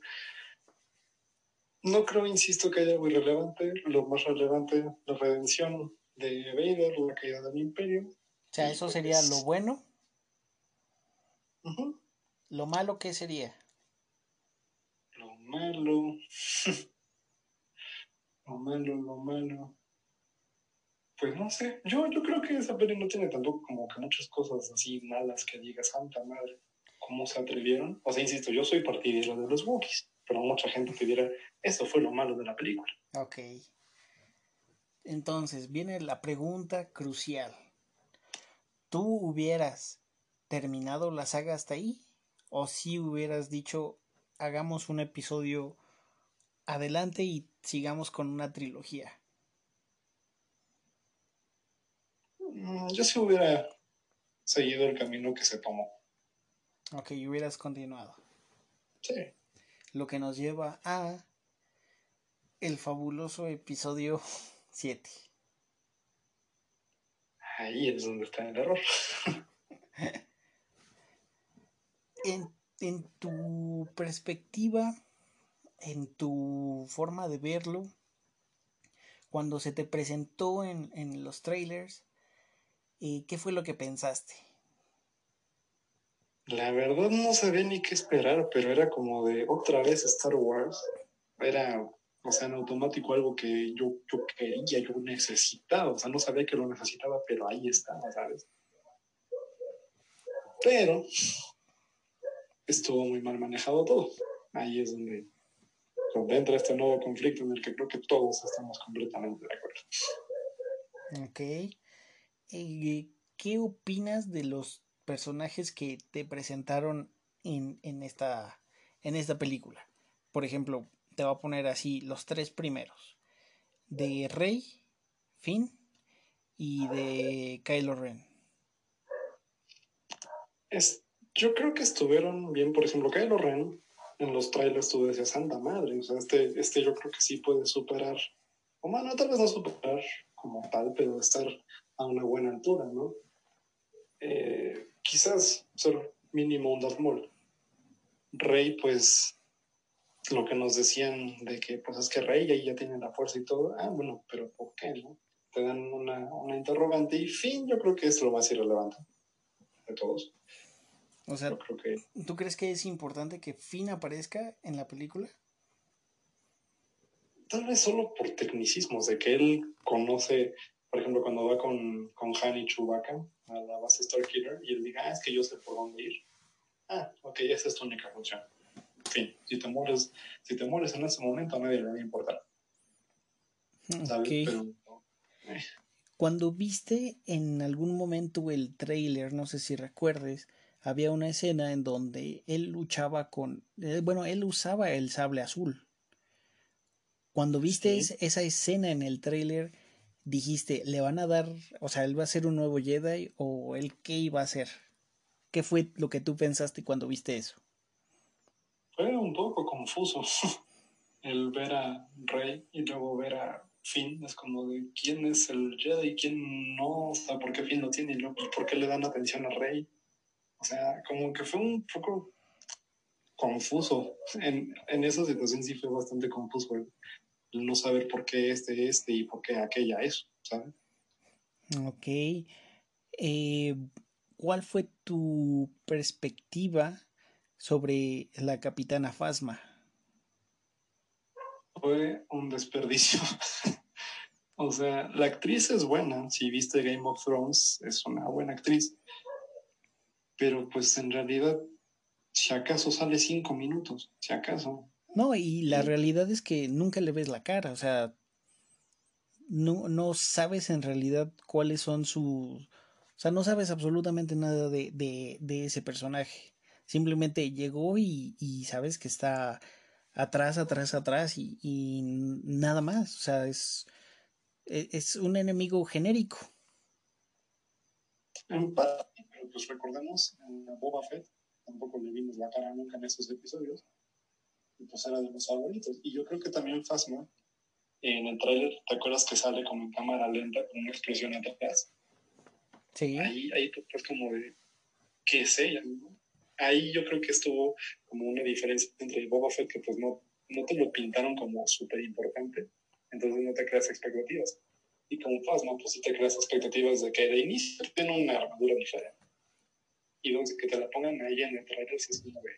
[SPEAKER 2] no creo, insisto, que haya algo irrelevante. Lo más relevante, la redención de Vader, la caída del Imperio.
[SPEAKER 1] O sea, eso sería lo bueno. Lo malo, ¿qué sería?
[SPEAKER 2] Lo malo. lo malo, lo malo. Pues no sé, yo, yo creo que esa peli no tiene tampoco como que muchas cosas así malas que diga santa madre, ¿cómo se atrevieron? O sea, insisto, yo soy partidario de los Wookiees, pero mucha gente te dirá, eso fue lo malo de la película.
[SPEAKER 1] Ok. Entonces, viene la pregunta crucial. ¿Tú hubieras terminado la saga hasta ahí? ¿O si hubieras dicho, hagamos un episodio adelante y sigamos con una trilogía?
[SPEAKER 2] Mm, yo sí hubiera seguido el camino que se tomó.
[SPEAKER 1] Ok, hubieras continuado.
[SPEAKER 2] Sí.
[SPEAKER 1] Lo que nos lleva a el fabuloso episodio 7.
[SPEAKER 2] Ahí es donde está el error.
[SPEAKER 1] en, en tu perspectiva, en tu forma de verlo, cuando se te presentó en, en los trailers, ¿Y qué fue lo que pensaste?
[SPEAKER 2] La verdad no sabía ni qué esperar, pero era como de otra vez Star Wars. Era, o sea, en automático algo que yo, yo quería, yo necesitaba. O sea, no sabía que lo necesitaba, pero ahí estaba, ¿sabes? Pero estuvo muy mal manejado todo. Ahí es donde, donde entra este nuevo conflicto en el que creo que todos estamos completamente de acuerdo.
[SPEAKER 1] Ok. Eh, ¿qué opinas de los personajes que te presentaron en, en, esta, en esta película? Por ejemplo, te voy a poner así los tres primeros. De Rey, Finn y de Kylo Ren.
[SPEAKER 2] Es, yo creo que estuvieron bien, por ejemplo, Kylo Ren en los trailers tú decías, santa madre, o sea, este, este yo creo que sí puede superar, o bueno, tal vez no superar como tal, pero estar a una buena altura, ¿no? Eh, quizás ser mínimo un Darth Rey, pues, lo que nos decían de que, pues, es que Rey ahí ya tiene la fuerza y todo, ah, bueno, pero ¿por qué, no? Te dan una, interrogante y fin, yo creo que es lo más irrelevante de todos.
[SPEAKER 1] O sea, creo que... ¿tú crees que es importante que Finn aparezca en la película?
[SPEAKER 2] Tal vez solo por tecnicismos, de que él conoce por ejemplo, cuando va con, con Han y Chewbacca a la base Starkiller y él diga, ah, es que yo sé por dónde ir. Ah, ok, esa es tu única función. En fin, si te mueres, si te mueres en ese momento, a nadie le va a importar.
[SPEAKER 1] ¿Sabes? Eh. Cuando viste en algún momento el trailer, no sé si recuerdes, había una escena en donde él luchaba con, eh, bueno, él usaba el sable azul. Cuando viste esa escena en el trailer, dijiste, le van a dar, o sea, él va a ser un nuevo Jedi o él qué iba a hacer? ¿Qué fue lo que tú pensaste cuando viste eso?
[SPEAKER 2] Fue un poco confuso el ver a Rey y luego ver a Finn. Es como de quién es el Jedi quién no, o sea, por qué Finn lo tiene y por qué le dan atención a Rey. O sea, como que fue un poco confuso. En, en esa situación sí fue bastante confuso no saber por qué este este y por qué aquella es, ¿sabes?
[SPEAKER 1] Ok. Eh, ¿Cuál fue tu perspectiva sobre la capitana Fasma?
[SPEAKER 2] Fue un desperdicio. o sea, la actriz es buena. Si viste Game of Thrones, es una buena actriz. Pero pues en realidad, si acaso sale cinco minutos, si acaso.
[SPEAKER 1] No, y la realidad es que nunca le ves la cara, o sea, no, no sabes en realidad cuáles son sus... O sea, no sabes absolutamente nada de, de, de ese personaje. Simplemente llegó y, y, sabes que está atrás, atrás, atrás y, y nada más. O sea, es, e, es un enemigo genérico.
[SPEAKER 2] En parte, pero pues recordemos, en Boba Fett tampoco le vimos la cara nunca en esos episodios y pues era de los favoritos. Y yo creo que también Fasma, en el trailer, ¿te acuerdas que sale como en cámara lenta con una expresión atrás? Sí. Ahí, ahí pues como de, ¿qué es ella? Ahí yo creo que estuvo como una diferencia entre Boba Fett que pues no, no te lo pintaron como súper importante, entonces no te creas expectativas. Y como Phasma, pues sí te creas expectativas de que de inicio tiene una armadura diferente. Y entonces que te la pongan ahí en el trailer, si es como de,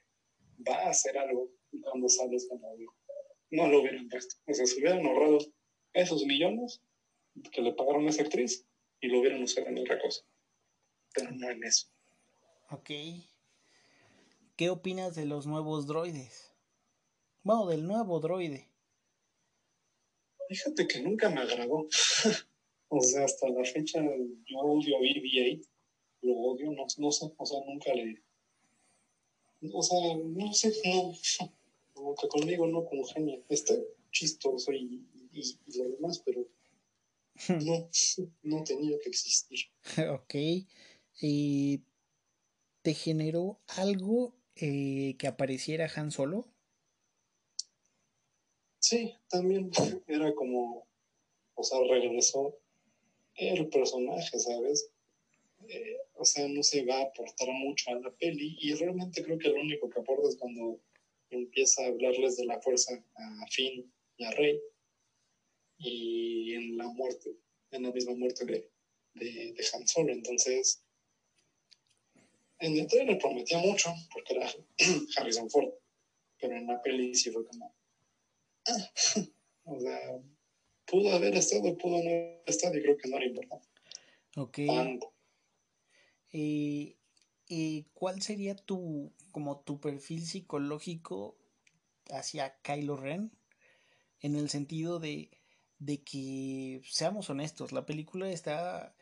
[SPEAKER 2] va a hacer algo, cuando sales como de, no lo hubieran puesto. O sea, se hubieran ahorrado esos millones que le pagaron a esa actriz y lo hubieran usado en otra cosa. Pero no en eso.
[SPEAKER 1] Ok. ¿Qué opinas de los nuevos droides? Bueno, del nuevo droide.
[SPEAKER 2] Fíjate que nunca me agradó. o sea, hasta la fecha yo odio a BB-8. Lo odio, no, no sé, o sea, nunca le... O sea, no sé, no, como que conmigo no congenia. Está chistoso y, y, lo demás, pero no, no tenía que existir.
[SPEAKER 1] ok. ¿Y te generó algo eh, que apareciera Han Solo?
[SPEAKER 2] Sí, también era como, o sea, regresó el personaje, ¿sabes? Eh, o sea, no se va a aportar mucho a la peli y realmente creo que lo único que aporta es cuando empieza a hablarles de la fuerza a Finn y a Rey y en la muerte, en la misma muerte de, de, Han Solo. Entonces, en el trailer prometía mucho porque era Harrison Ford, pero en la peli sí fue como, ah, o sea, pudo haber estado, pudo no haber estado y creo que no era importante. Ok.
[SPEAKER 1] Y, ¿Y cuál sería tu como tu perfil psicológico hacia Kylo Ren en el sentido de, de que seamos honestos, la película está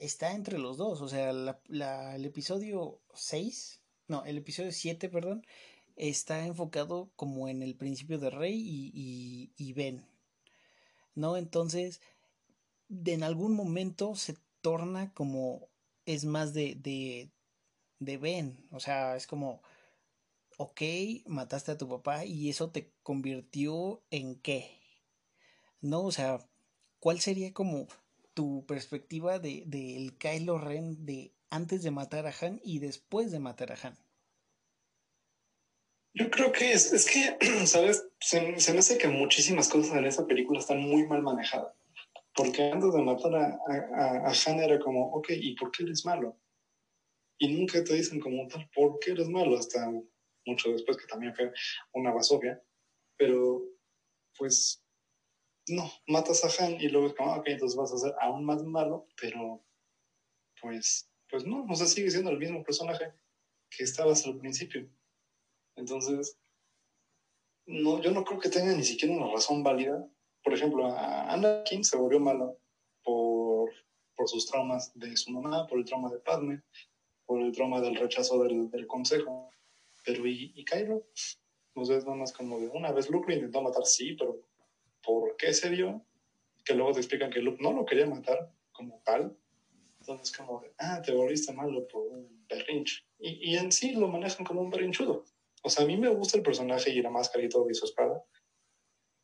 [SPEAKER 1] está entre los dos, o sea, la, el episodio 6, no, el episodio 7, perdón, está enfocado como en el principio de Rey y, y, Ben, ¿no? Entonces, en algún momento se torna como, es más de, de, de Ben, o sea, es como, ok, mataste a tu papá y eso te convirtió en qué. ¿No? O sea, ¿cuál sería como tu perspectiva de, el Kylo Ren de antes de matar a Han y después de matar a Han?
[SPEAKER 2] Yo creo que es, es que, ¿sabes? Se, me hace que muchísimas cosas en esa película están muy mal manejadas. Porque antes de matar a, a, a Han era como, ok, ¿y por qué eres malo? Y nunca te dicen como tal, ¿por qué eres malo? Hasta mucho después, que también fue una basofia, pero pues no, matas a Han y luego es como, ok, entonces vas a ser aún más malo, pero pues, pues no, o sea, sigue siendo el mismo personaje que estabas al principio. Entonces, no, yo no creo que tenga ni siquiera una razón válida. Por ejemplo, a Anakin se volvió malo por, por sus traumas de su mamá, por el trauma de Padme, por el trauma del rechazo del, del consejo. Pero ¿y, y Kylo? Pues es más como de una vez Luke lo intentó matar, sí, pero ¿por qué se dio? Que luego te explican que Luke no lo quería matar como tal. Entonces como de, ah, te volviste malo por un berrinche. Y, y en sí lo manejan como un berrinchudo. O sea, a mí me gusta el personaje y la máscara y todo y su espada.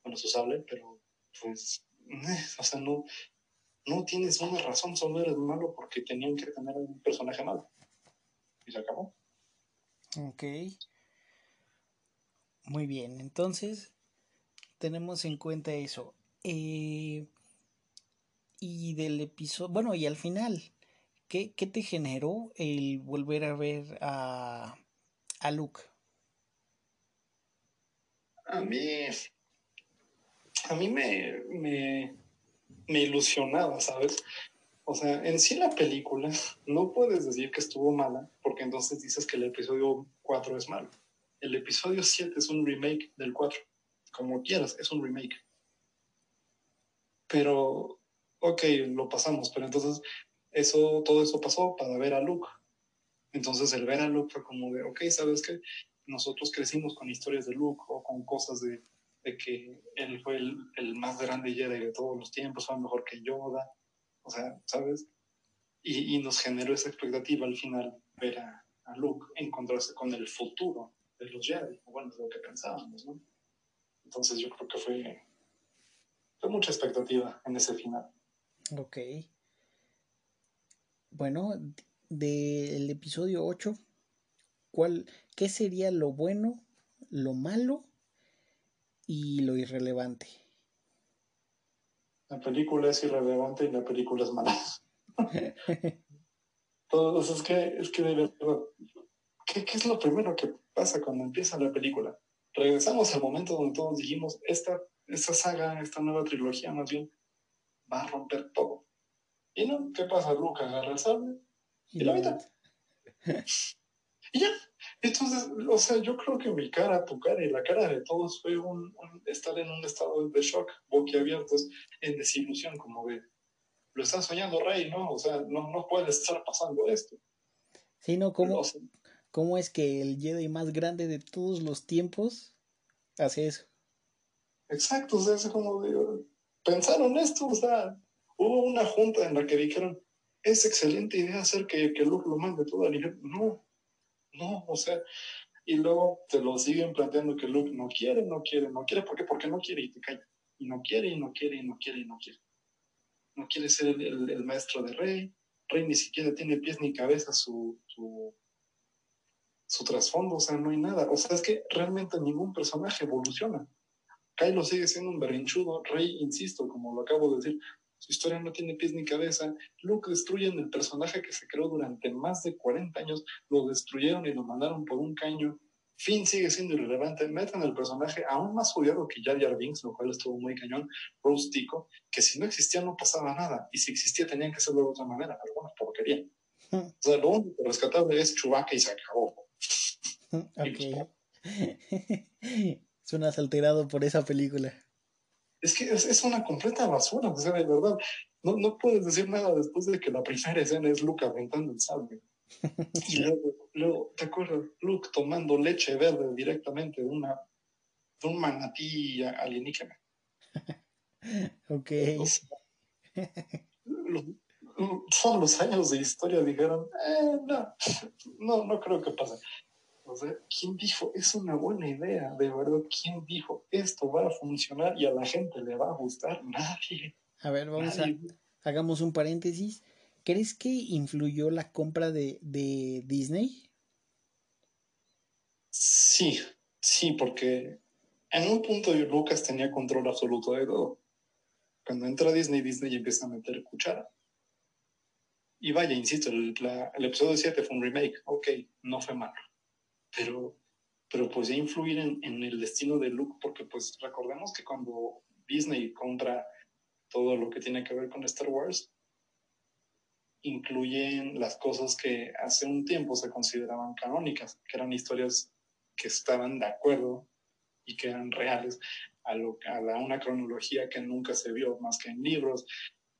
[SPEAKER 2] Bueno, su sable, pero pues, eh, o sea, no, no tienes una razón, solo eres malo porque tenían que tener un personaje malo. Y se acabó.
[SPEAKER 1] Ok. Muy bien, entonces tenemos en cuenta eso. Eh, y del episodio, bueno, y al final, ¿qué, te generó el volver a ver a, a Luke?
[SPEAKER 2] A mí, a mí me, me, me ilusionaba, ¿sabes? O sea, en sí la película no puedes decir que estuvo mala, porque entonces dices que el episodio 4 es malo. El episodio 7 es un remake del 4. Como quieras, es un remake. Pero, ok, lo pasamos, pero entonces eso, todo eso pasó para ver a Luke. Entonces el ver a Luke fue como de, ok, ¿sabes qué? Nosotros crecimos con historias de Luke o con cosas de, que él fue el, el, más grande Jedi de todos los tiempos, fue mejor que Yoda, o sea, ¿sabes? Y, nos generó esa expectativa al final ver a, Luke encontrarse con el futuro de los Jedi, bueno, es lo que pensábamos, ¿no? Entonces yo creo que fue, fue mucha expectativa en ese final.
[SPEAKER 1] Ok. Bueno, del episodio 8, ¿cuál, ¿qué sería lo bueno, lo malo y lo irrelevante?
[SPEAKER 2] La película es irrelevante y la película es mala. Todo, es que, es que de verdad, ¿qué, ¿qué es lo primero que pasa cuando empieza la película? Regresamos al momento donde todos dijimos, esta, esta saga, esta nueva trilogía más bien, va a romper todo. Y no, ¿qué pasa? Luke agarra el sable y la mitad. y ya. Entonces, o sea, yo creo que mi cara, tu cara y la cara de todos fue un, estar en un estado de shock, boquiabiertos, en desilusión, como de, lo estás soñando, Rey, ¿no? O sea, no, no puede estar pasando esto.
[SPEAKER 1] Sí, ¿no? ¿Cómo, ¿Cómo es que el Jedi más grande de todos los tiempos hace eso?
[SPEAKER 2] Exacto, o sea, es como de, pensaron esto, o sea, hubo una junta en la que dijeron, es excelente idea hacer que, que Luke lo mande todo al No, no, o sea, y luego te lo siguen planteando que Luke no quiere, no quiere, no quiere, ¿por qué? Porque no quiere y te calla. Y no quiere, y no quiere, y no quiere, y no quiere. No quiere ser el, maestro de Rey. Rey ni siquiera tiene pies ni cabeza su, su, su trasfondo, o sea, no hay nada. O sea, es que realmente ningún personaje evoluciona. Kylo sigue siendo un berrinchudo. Rey, insisto, como lo acabo de decir, su historia no tiene pies ni cabeza. Luke destruyen el personaje que se creó durante más de 40 años, lo destruyeron y lo mandaron por un caño. Finn sigue siendo irrelevante. Meten el personaje aún más odiado que Jar Jar Binks, lo cual estuvo muy cañón, Rose Tico, que si no existía no pasaba nada. Y si existía tenían que hacerlo de otra manera, bueno, porquería. O sea, lo único rescatable es Chewbacca y se acabó.
[SPEAKER 1] Ok. Suenas alterado por esa película.
[SPEAKER 2] Es que es, una completa basura, o sea, de verdad. No, no puedes decir nada después de que la primera escena es Luke aventando el sable. Y luego, luego, ¿te acuerdas? Luke tomando leche verde directamente de, una, de un manatí alienígena.
[SPEAKER 1] ok.
[SPEAKER 2] son los años de historia, dijeron, eh, no, no, no creo que pase. O sea, ¿quién dijo, es una buena idea? De verdad, ¿quién dijo, esto va a funcionar y a la gente le va a gustar? Nadie.
[SPEAKER 1] A ver, vamos a, hagamos un paréntesis. ¿Crees que influyó la compra de, de Disney?
[SPEAKER 2] Sí, sí, porque en un punto Lucas tenía control absoluto de todo. Cuando entra Disney, Disney empieza a meter cuchara. Y vaya, insisto, el, el episodio 7 fue un remake. Ok, no fue malo pero, pero pues ya influir en, en, el destino de Luke, porque pues recordemos que cuando Disney compra todo lo que tiene que ver con Star Wars, incluyen las cosas que hace un tiempo se consideraban canónicas, que eran historias que estaban de acuerdo y que eran reales a, lo, a la, una cronología que nunca se vio más que en libros,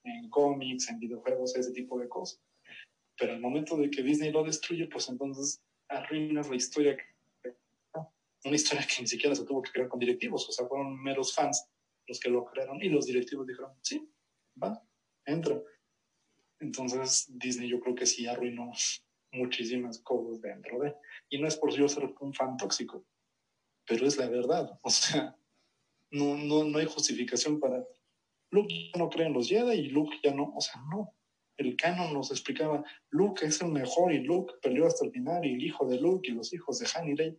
[SPEAKER 2] en cómics, en videojuegos, ese tipo de cosas. Pero al momento de que Disney lo destruye, pues entonces arruinas la historia. Una historia que ni siquiera se tuvo que crear con directivos, o sea, fueron meros fans los que lo crearon y los directivos dijeron, sí, va, entra. Entonces Disney yo creo que sí arruinó muchísimas cosas dentro de... Y no es por yo ser un fan tóxico, pero es la verdad. O sea, no, no, no hay justificación para... Luke ya no cree en los Jedi y Luke ya no, o sea, no el canon nos explicaba, Luke es el mejor y Luke peleó hasta el final y el hijo de Luke y los hijos de Han y Rey.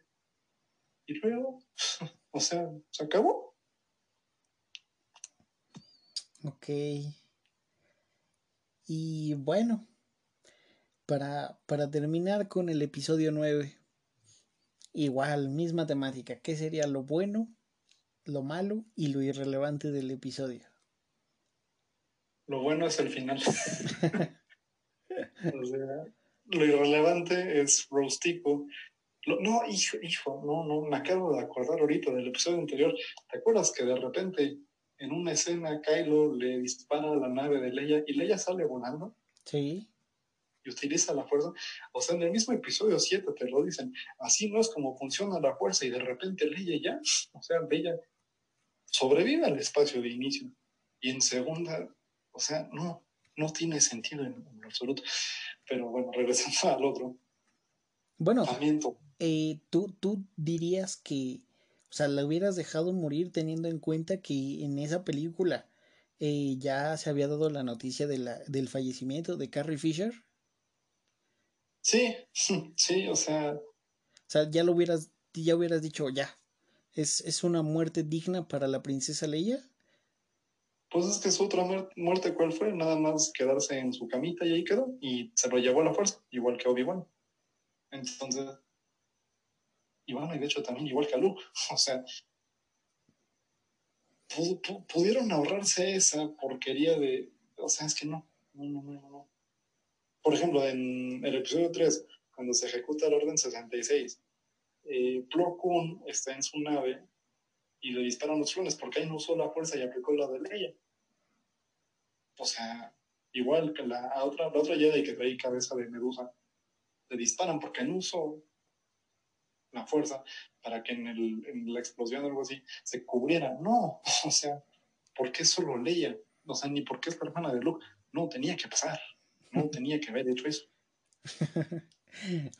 [SPEAKER 2] Y luego, o sea, se acabó.
[SPEAKER 1] Ok. Y bueno, para, para terminar con el episodio 9, igual, misma temática, ¿qué sería lo bueno, lo malo y lo irrelevante del episodio?
[SPEAKER 2] Lo bueno es el final. lo irrelevante es Rostico. no, hijo, hijo, no, no, me acabo de acordar ahorita del episodio anterior. ¿Te acuerdas que de repente en una escena Kylo le dispara a la nave de Leia y Leia sale volando?
[SPEAKER 1] Sí.
[SPEAKER 2] Y utiliza la fuerza. O sea, en el mismo episodio 7 te lo dicen. Así no es como funciona la fuerza y de repente Leia ya, o sea, Leia sobrevive al espacio de inicio. Y en segunda o sea, no, no tiene sentido en, absoluto. Pero bueno, regresando al otro.
[SPEAKER 1] Bueno, eh, ¿tú, tú dirías que, o sea, la hubieras dejado morir teniendo en cuenta que en esa película eh, ya se había dado la noticia de la, del fallecimiento de Carrie Fisher.
[SPEAKER 2] Sí, sí, o sea.
[SPEAKER 1] O sea, ya lo hubieras, ya hubieras dicho, ya. ¿Es, ¿Es una muerte digna para la princesa Leia?
[SPEAKER 2] Pues es que su otra muerte, ¿cuál fue? Nada más quedarse en su camita y ahí quedó. Y se lo llevó a la fuerza, igual que Obi-Wan. Entonces. Y y de hecho también igual que a Luke. O sea, pudieron ahorrarse esa porquería de. O sea, es que no. No, no, no, no. Por ejemplo, en el episodio 3, cuando se ejecuta el orden 66, eh, Plo está en su nave y le disparan los clones porque ahí no usó la fuerza y aplicó la de Leia. O sea, igual que la otra, la otra Jedi que trae cabeza de Medusa, le disparan porque no usó la fuerza para que en, el, en la explosión o algo así se cubriera. No, o sea, ¿por qué solo Leia? O sea, ni por qué es la hermana de Luke. No, tenía que pasar. No tenía que haber hecho eso.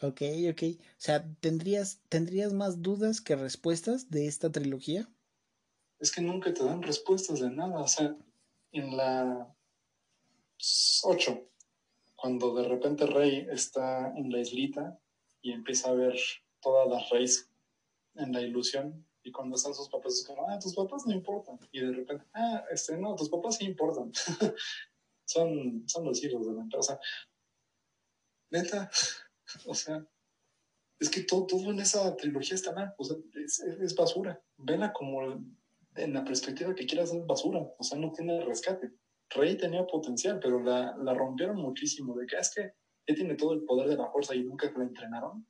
[SPEAKER 1] ok, ok. O sea, ¿tendrías, ¿tendrías más dudas que respuestas de esta trilogía?
[SPEAKER 2] Es que nunca te dan respuestas de nada. O sea, en la 8, cuando de repente Rey está en la islita y empieza a ver todas las raíces en la ilusión, y cuando están sus papás es como, ah, tus papás no importan. Y de repente, ah, este, no, tus papás sí importan. son, son los hijos de la empresa. Neta, o sea, es que todo, todo en esa trilogía está mal, o sea, es, basura. Vela como en la perspectiva que quieras es basura, o sea, no tiene rescate. Rey tenía potencial, pero la, la rompieron muchísimo, de que ah, es que él tiene todo el poder de la fuerza y nunca la entrenaron.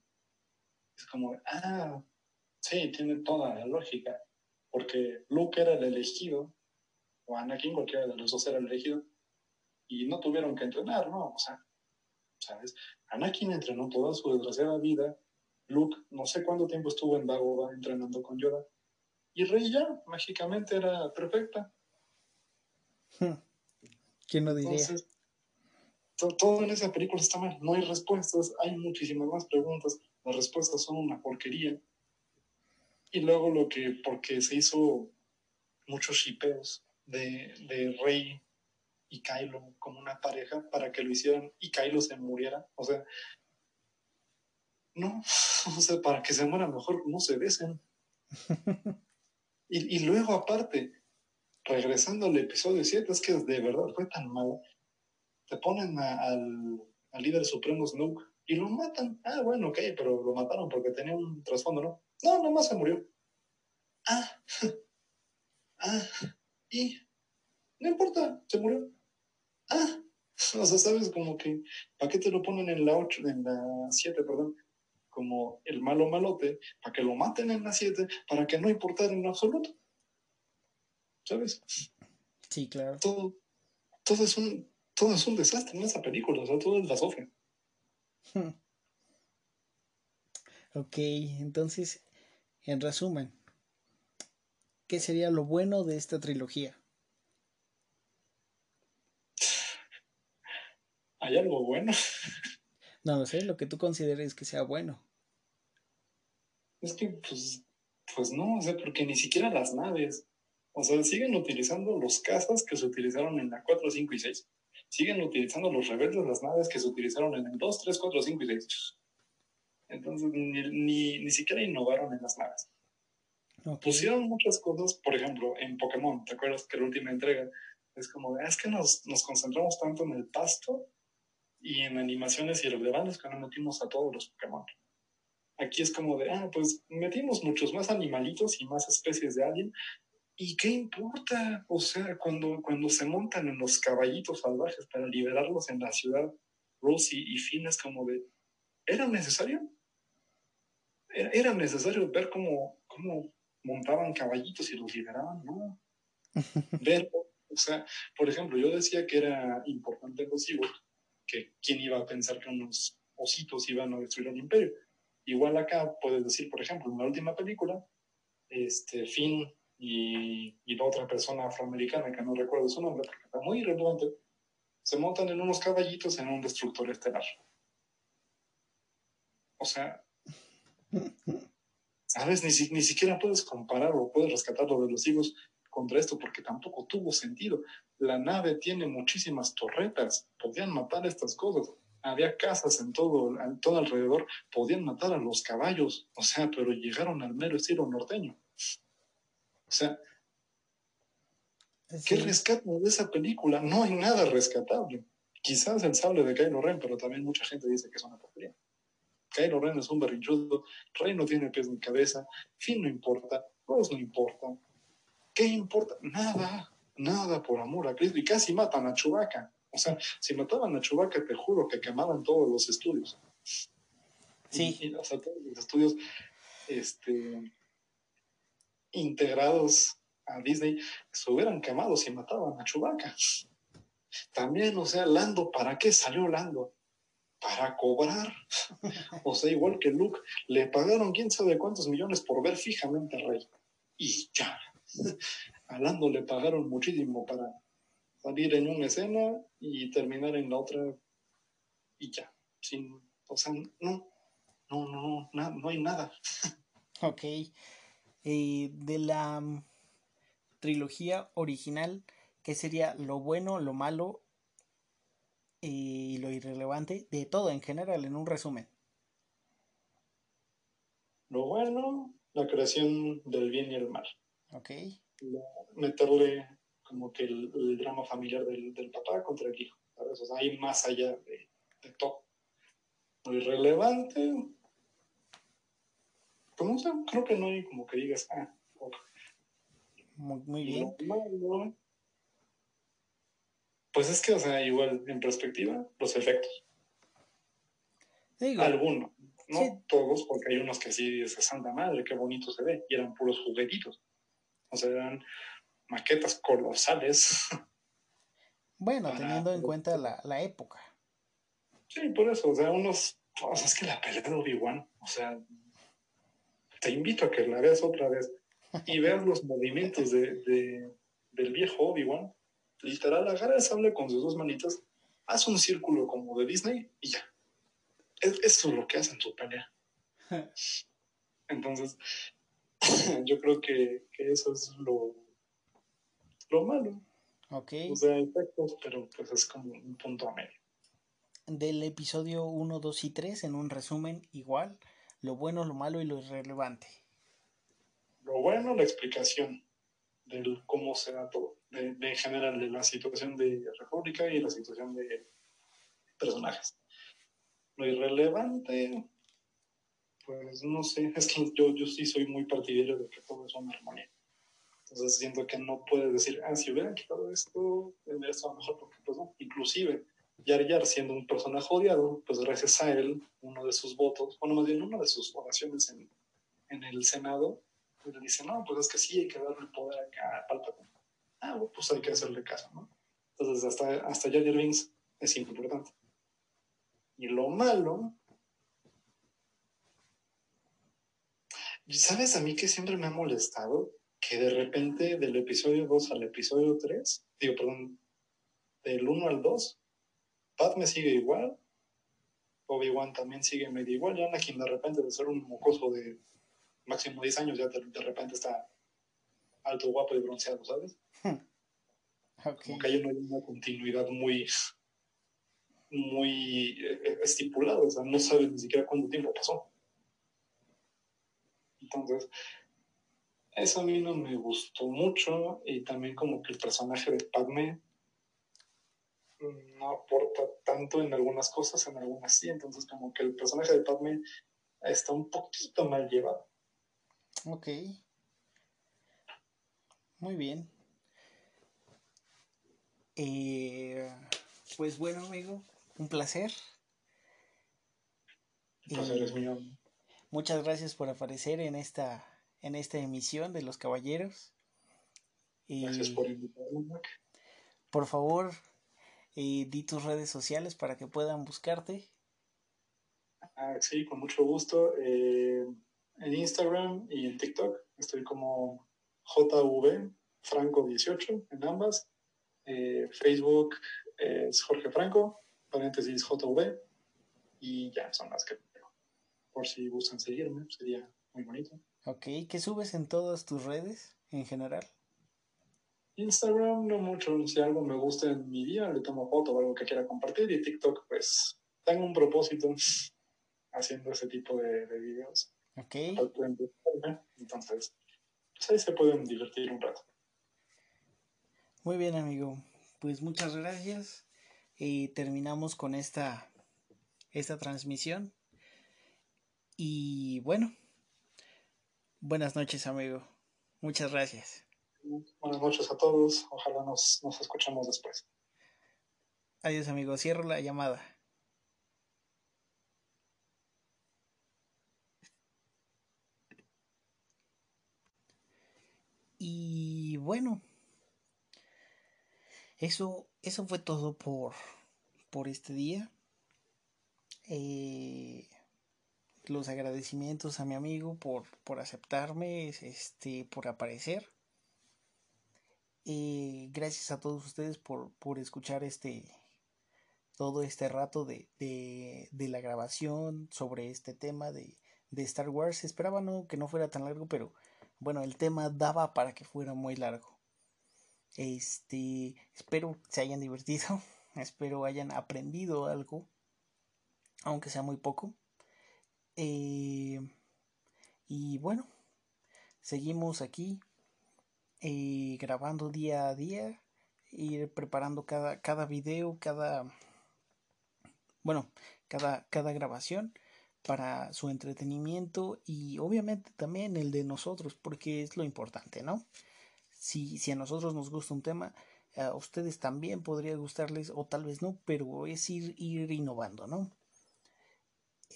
[SPEAKER 2] Es como, ah, sí, tiene toda la lógica, porque Luke era el elegido, o Anakin, cualquiera de los dos era el elegido, y no tuvieron que entrenar, ¿no? O sea, ¿sabes? Anakin entrenó toda su desgraciada vida. Luke, no sé cuánto tiempo estuvo en Dagobah entrenando con Yoda. Y Rey ya, mágicamente era perfecta.
[SPEAKER 1] Hmm. ¿Quién lo diría? Entonces,
[SPEAKER 2] todo en esa película está mal. No hay respuestas, hay muchísimas más preguntas. Las respuestas son una porquería. Y luego lo que, porque se hizo muchos shipeos de, de Rey y Kylo como una pareja para que lo hicieran y Kylo se muriera. O sea, no, o sea, para que se muera mejor no se besen. y, y luego aparte, regresando al episodio 7, es que de verdad fue tan malo. Te ponen al, al, líder supremo Snoke y lo matan. Ah, bueno, ok, pero lo mataron porque tenía un trasfondo, ¿no? No, nomás se murió. Ah, ah, y no importa, se murió ah, o sea, sabes, como que, ¿para qué te lo ponen en la 8, en la 7, perdón? Como el malo malote, para que lo maten en la 7, para que no importara en absoluto. ¿Sabes?
[SPEAKER 1] Sí, claro.
[SPEAKER 2] Todo, todo, es un, todo es un desastre en esa película, o sea, todo es la sofre.
[SPEAKER 1] Ok, entonces, en resumen, ¿qué sería lo bueno de esta trilogía?
[SPEAKER 2] ¿Hay algo bueno?
[SPEAKER 1] No lo sé, lo que tú consideres que sea bueno.
[SPEAKER 2] Es que, pues, pues no, o sea, porque ni siquiera las naves. O sea, siguen utilizando los cazas que se utilizaron en la 4, 5 y 6. Siguen utilizando los rebeldes las naves que se utilizaron en el 2, 3, 4, 5 y 6. Entonces, ni, ni, siquiera innovaron en las naves. Pusieron muchas cosas, por ejemplo, en Pokémon, ¿te acuerdas que la última entrega es como, es que nos, nos concentramos tanto en el pasto y en animaciones irrelevantes que no metimos a todos los Pokémon. Aquí es como de, ah, pues metimos muchos más animalitos y más especies de alien. ¿Y qué importa? O sea, cuando, cuando se montan en los caballitos salvajes para liberarlos en la ciudad, Rosie y Finn es como de, ¿era necesario? ¿Era, necesario ver cómo, cómo montaban caballitos y los liberaban? No. ver, o sea, por ejemplo, yo decía que era importante los Ewoks que quién iba a pensar que unos ositos iban a destruir el imperio. Igual acá puedes decir, por ejemplo, en la última película, este, Finn y, y la otra persona afroamericana, que no recuerdo su nombre porque está muy irrelevante, se montan en unos caballitos en un destructor estelar. O sea, ¿sabes? Ni, ni siquiera puedes comparar o puedes rescatar lo de los hijos contra esto porque tampoco tuvo sentido. La nave tiene muchísimas torretas, podían matar estas cosas. había casas en todo, en todo alrededor, podían matar a los caballos, o sea, pero llegaron al mero estilo norteño. O sea, ¿qué rescate de esa película? No hay nada rescatable. Quizás el sable de Kylo Ren, pero también mucha gente dice que es una porquería. Kylo Ren es un berrinchudo, Rey no tiene pies ni cabeza, Finn no importa, Rose no importa. ¿Qué importa? Nada, nada por amor a Cristo. Y casi matan a Chewbacca. O sea, si mataban a Chewbacca, te juro que quemaban todos los estudios. Sí. o sea, todos los estudios este, integrados a Disney se hubieran quemado si mataban a Chewbacca. También, o sea, Lando, ¿para qué salió Lando? Para cobrar. o sea, igual que Luke, le pagaron quién sabe cuántos millones por ver fijamente al rey. Y ya. A Lando le pagaron muchísimo para salir en una escena y terminar en la otra y ya. Sin, o sea, no, no, no, no, no hay nada.
[SPEAKER 1] Ok. Eh, de la mm, trilogía original, ¿qué sería lo bueno, lo malo eh, y lo irrelevante de todo en general, en un resumen?
[SPEAKER 2] Lo bueno, la creación del bien y el mal.
[SPEAKER 1] Ok.
[SPEAKER 2] meterle como que el, drama familiar del, del, papá contra el hijo, ¿sabes? O sea, hay más allá de, de todo. Lo irrelevante, pues no creo que no hay como que digas, ah,
[SPEAKER 1] muy, bien.
[SPEAKER 2] pues es que, o sea, igual en perspectiva, los efectos. Algunos, no todos, porque hay unos que sí dices, santa madre, qué bonito se ve, y eran puros juguetitos. O sea, eran maquetas colosales.
[SPEAKER 1] Bueno, teniendo en cuenta la, la, época.
[SPEAKER 2] Sí, por eso, o sea, unos. O sea, es que la pelea de Obi-Wan, o sea, te invito a que la veas otra vez y veas los movimientos de, del viejo Obi-Wan. Literal, agarra el sable con sus dos manitas, haz un círculo como de Disney y ya. eso es lo que hace en su pelea. Entonces, yo creo que, que eso es lo, lo malo.
[SPEAKER 1] Ok.
[SPEAKER 2] O sea, efectos, pero pues es como un punto a medio.
[SPEAKER 1] Del episodio 1, 2 y 3, en un resumen igual, lo bueno, lo malo y lo irrelevante.
[SPEAKER 2] Lo bueno, la explicación de cómo se da todo, de, en general, de la situación de República y la situación de personajes. Lo irrelevante, pues no sé, es que yo, yo sí soy muy partidario de que todo es una armonía. Entonces siento que no puedes decir, ah, si hubieran quitado esto, tendría estado mejor, porque pues no, inclusive Yar Yar siendo un personaje odiado, pues gracias a él, uno de sus votos, bueno, más bien una de sus oraciones en, en el Senado, pues le dice, no, pues es que sí hay que darle poder acá a Palpatine. Ah, pues hay que hacerle caso, ¿no? Entonces hasta, hasta Jar Jar Binks es importante. Y lo malo ¿Sabes a mí que siempre me ha molestado? Que de repente del episodio 2 al episodio 3, digo, perdón, del 1 al 2, me sigue igual, Obi-Wan también sigue medio igual, y Anakin de repente de ser un mocoso de máximo 10 años, ya de, repente está alto, guapo y bronceado, ¿sabes? Como que hay una, continuidad muy, muy eh, estipulada, o sea, no sabes ni siquiera cuánto tiempo pasó. Entonces, eso a mí no me gustó mucho y también como que el personaje de Padme no aporta tanto en algunas cosas, en algunas sí, entonces como que el personaje de Padme está un poquito mal llevado.
[SPEAKER 1] Ok. Muy bien. Eh, pues bueno, amigo, un placer.
[SPEAKER 2] placer es mío.
[SPEAKER 1] Muchas gracias por aparecer en esta, en esta emisión de Los Caballeros.
[SPEAKER 2] Gracias por invitarme.
[SPEAKER 1] Por favor, y di tus redes sociales para que puedan buscarte.
[SPEAKER 2] Ah, sí, con mucho gusto. Eh, en Instagram y en TikTok estoy como JV Franco18 en ambas. Eh, Facebook es Jorge Franco, paréntesis JV, y ya son las que. Por si gustan seguirme, sería muy bonito.
[SPEAKER 1] Ok, ¿qué subes en todas tus redes en general?
[SPEAKER 2] Instagram no mucho, si algo me gusta en mi día, le tomo foto o algo que quiera compartir y TikTok pues tengo un propósito haciendo ese tipo de, videos.
[SPEAKER 1] Ok.
[SPEAKER 2] Entonces, pues ahí se pueden divertir un rato.
[SPEAKER 1] Muy bien, amigo. Pues muchas gracias. Y terminamos con esta, esta transmisión. Y bueno, buenas noches, amigo. Muchas gracias.
[SPEAKER 2] Buenas noches a todos. Ojalá nos, nos escuchemos después.
[SPEAKER 1] Adiós, amigo. Cierro la llamada. Y bueno, eso, eso fue todo por, por este día. Eh, los agradecimientos a mi amigo por, por aceptarme, este, por aparecer. Eh, gracias a todos ustedes por, por escuchar este todo este rato de, de, de, la grabación sobre este tema de, de Star Wars. Esperaba no, que no fuera tan largo, pero bueno, el tema daba para que fuera muy largo. Este, espero se hayan divertido, espero hayan aprendido algo, aunque sea muy poco. Eh, y bueno, seguimos aquí eh, grabando día a día, ir preparando cada, cada video, cada, bueno, cada, cada grabación para su entretenimiento y obviamente también el de nosotros, porque es lo importante, ¿no? Si, si a nosotros nos gusta un tema, a ustedes también podría gustarles o tal vez no, pero es ir, ir innovando, ¿no?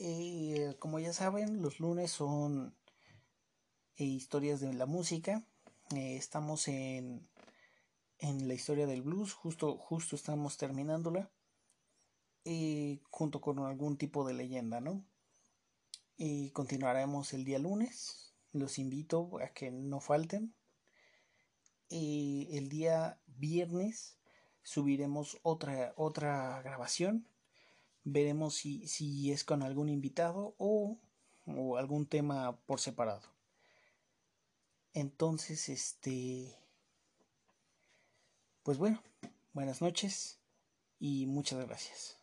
[SPEAKER 1] Eh, como ya saben, los lunes son eh, historias de la música. Eh, estamos en, en la historia del blues, justo, justo estamos terminándola. junto con algún tipo de leyenda, ¿no? Y continuaremos el día lunes. Los invito a que no falten. Y el día viernes subiremos otra, otra grabación veremos si, si es con algún invitado o, o algún tema por separado. Entonces, este, pues bueno, buenas noches y muchas gracias.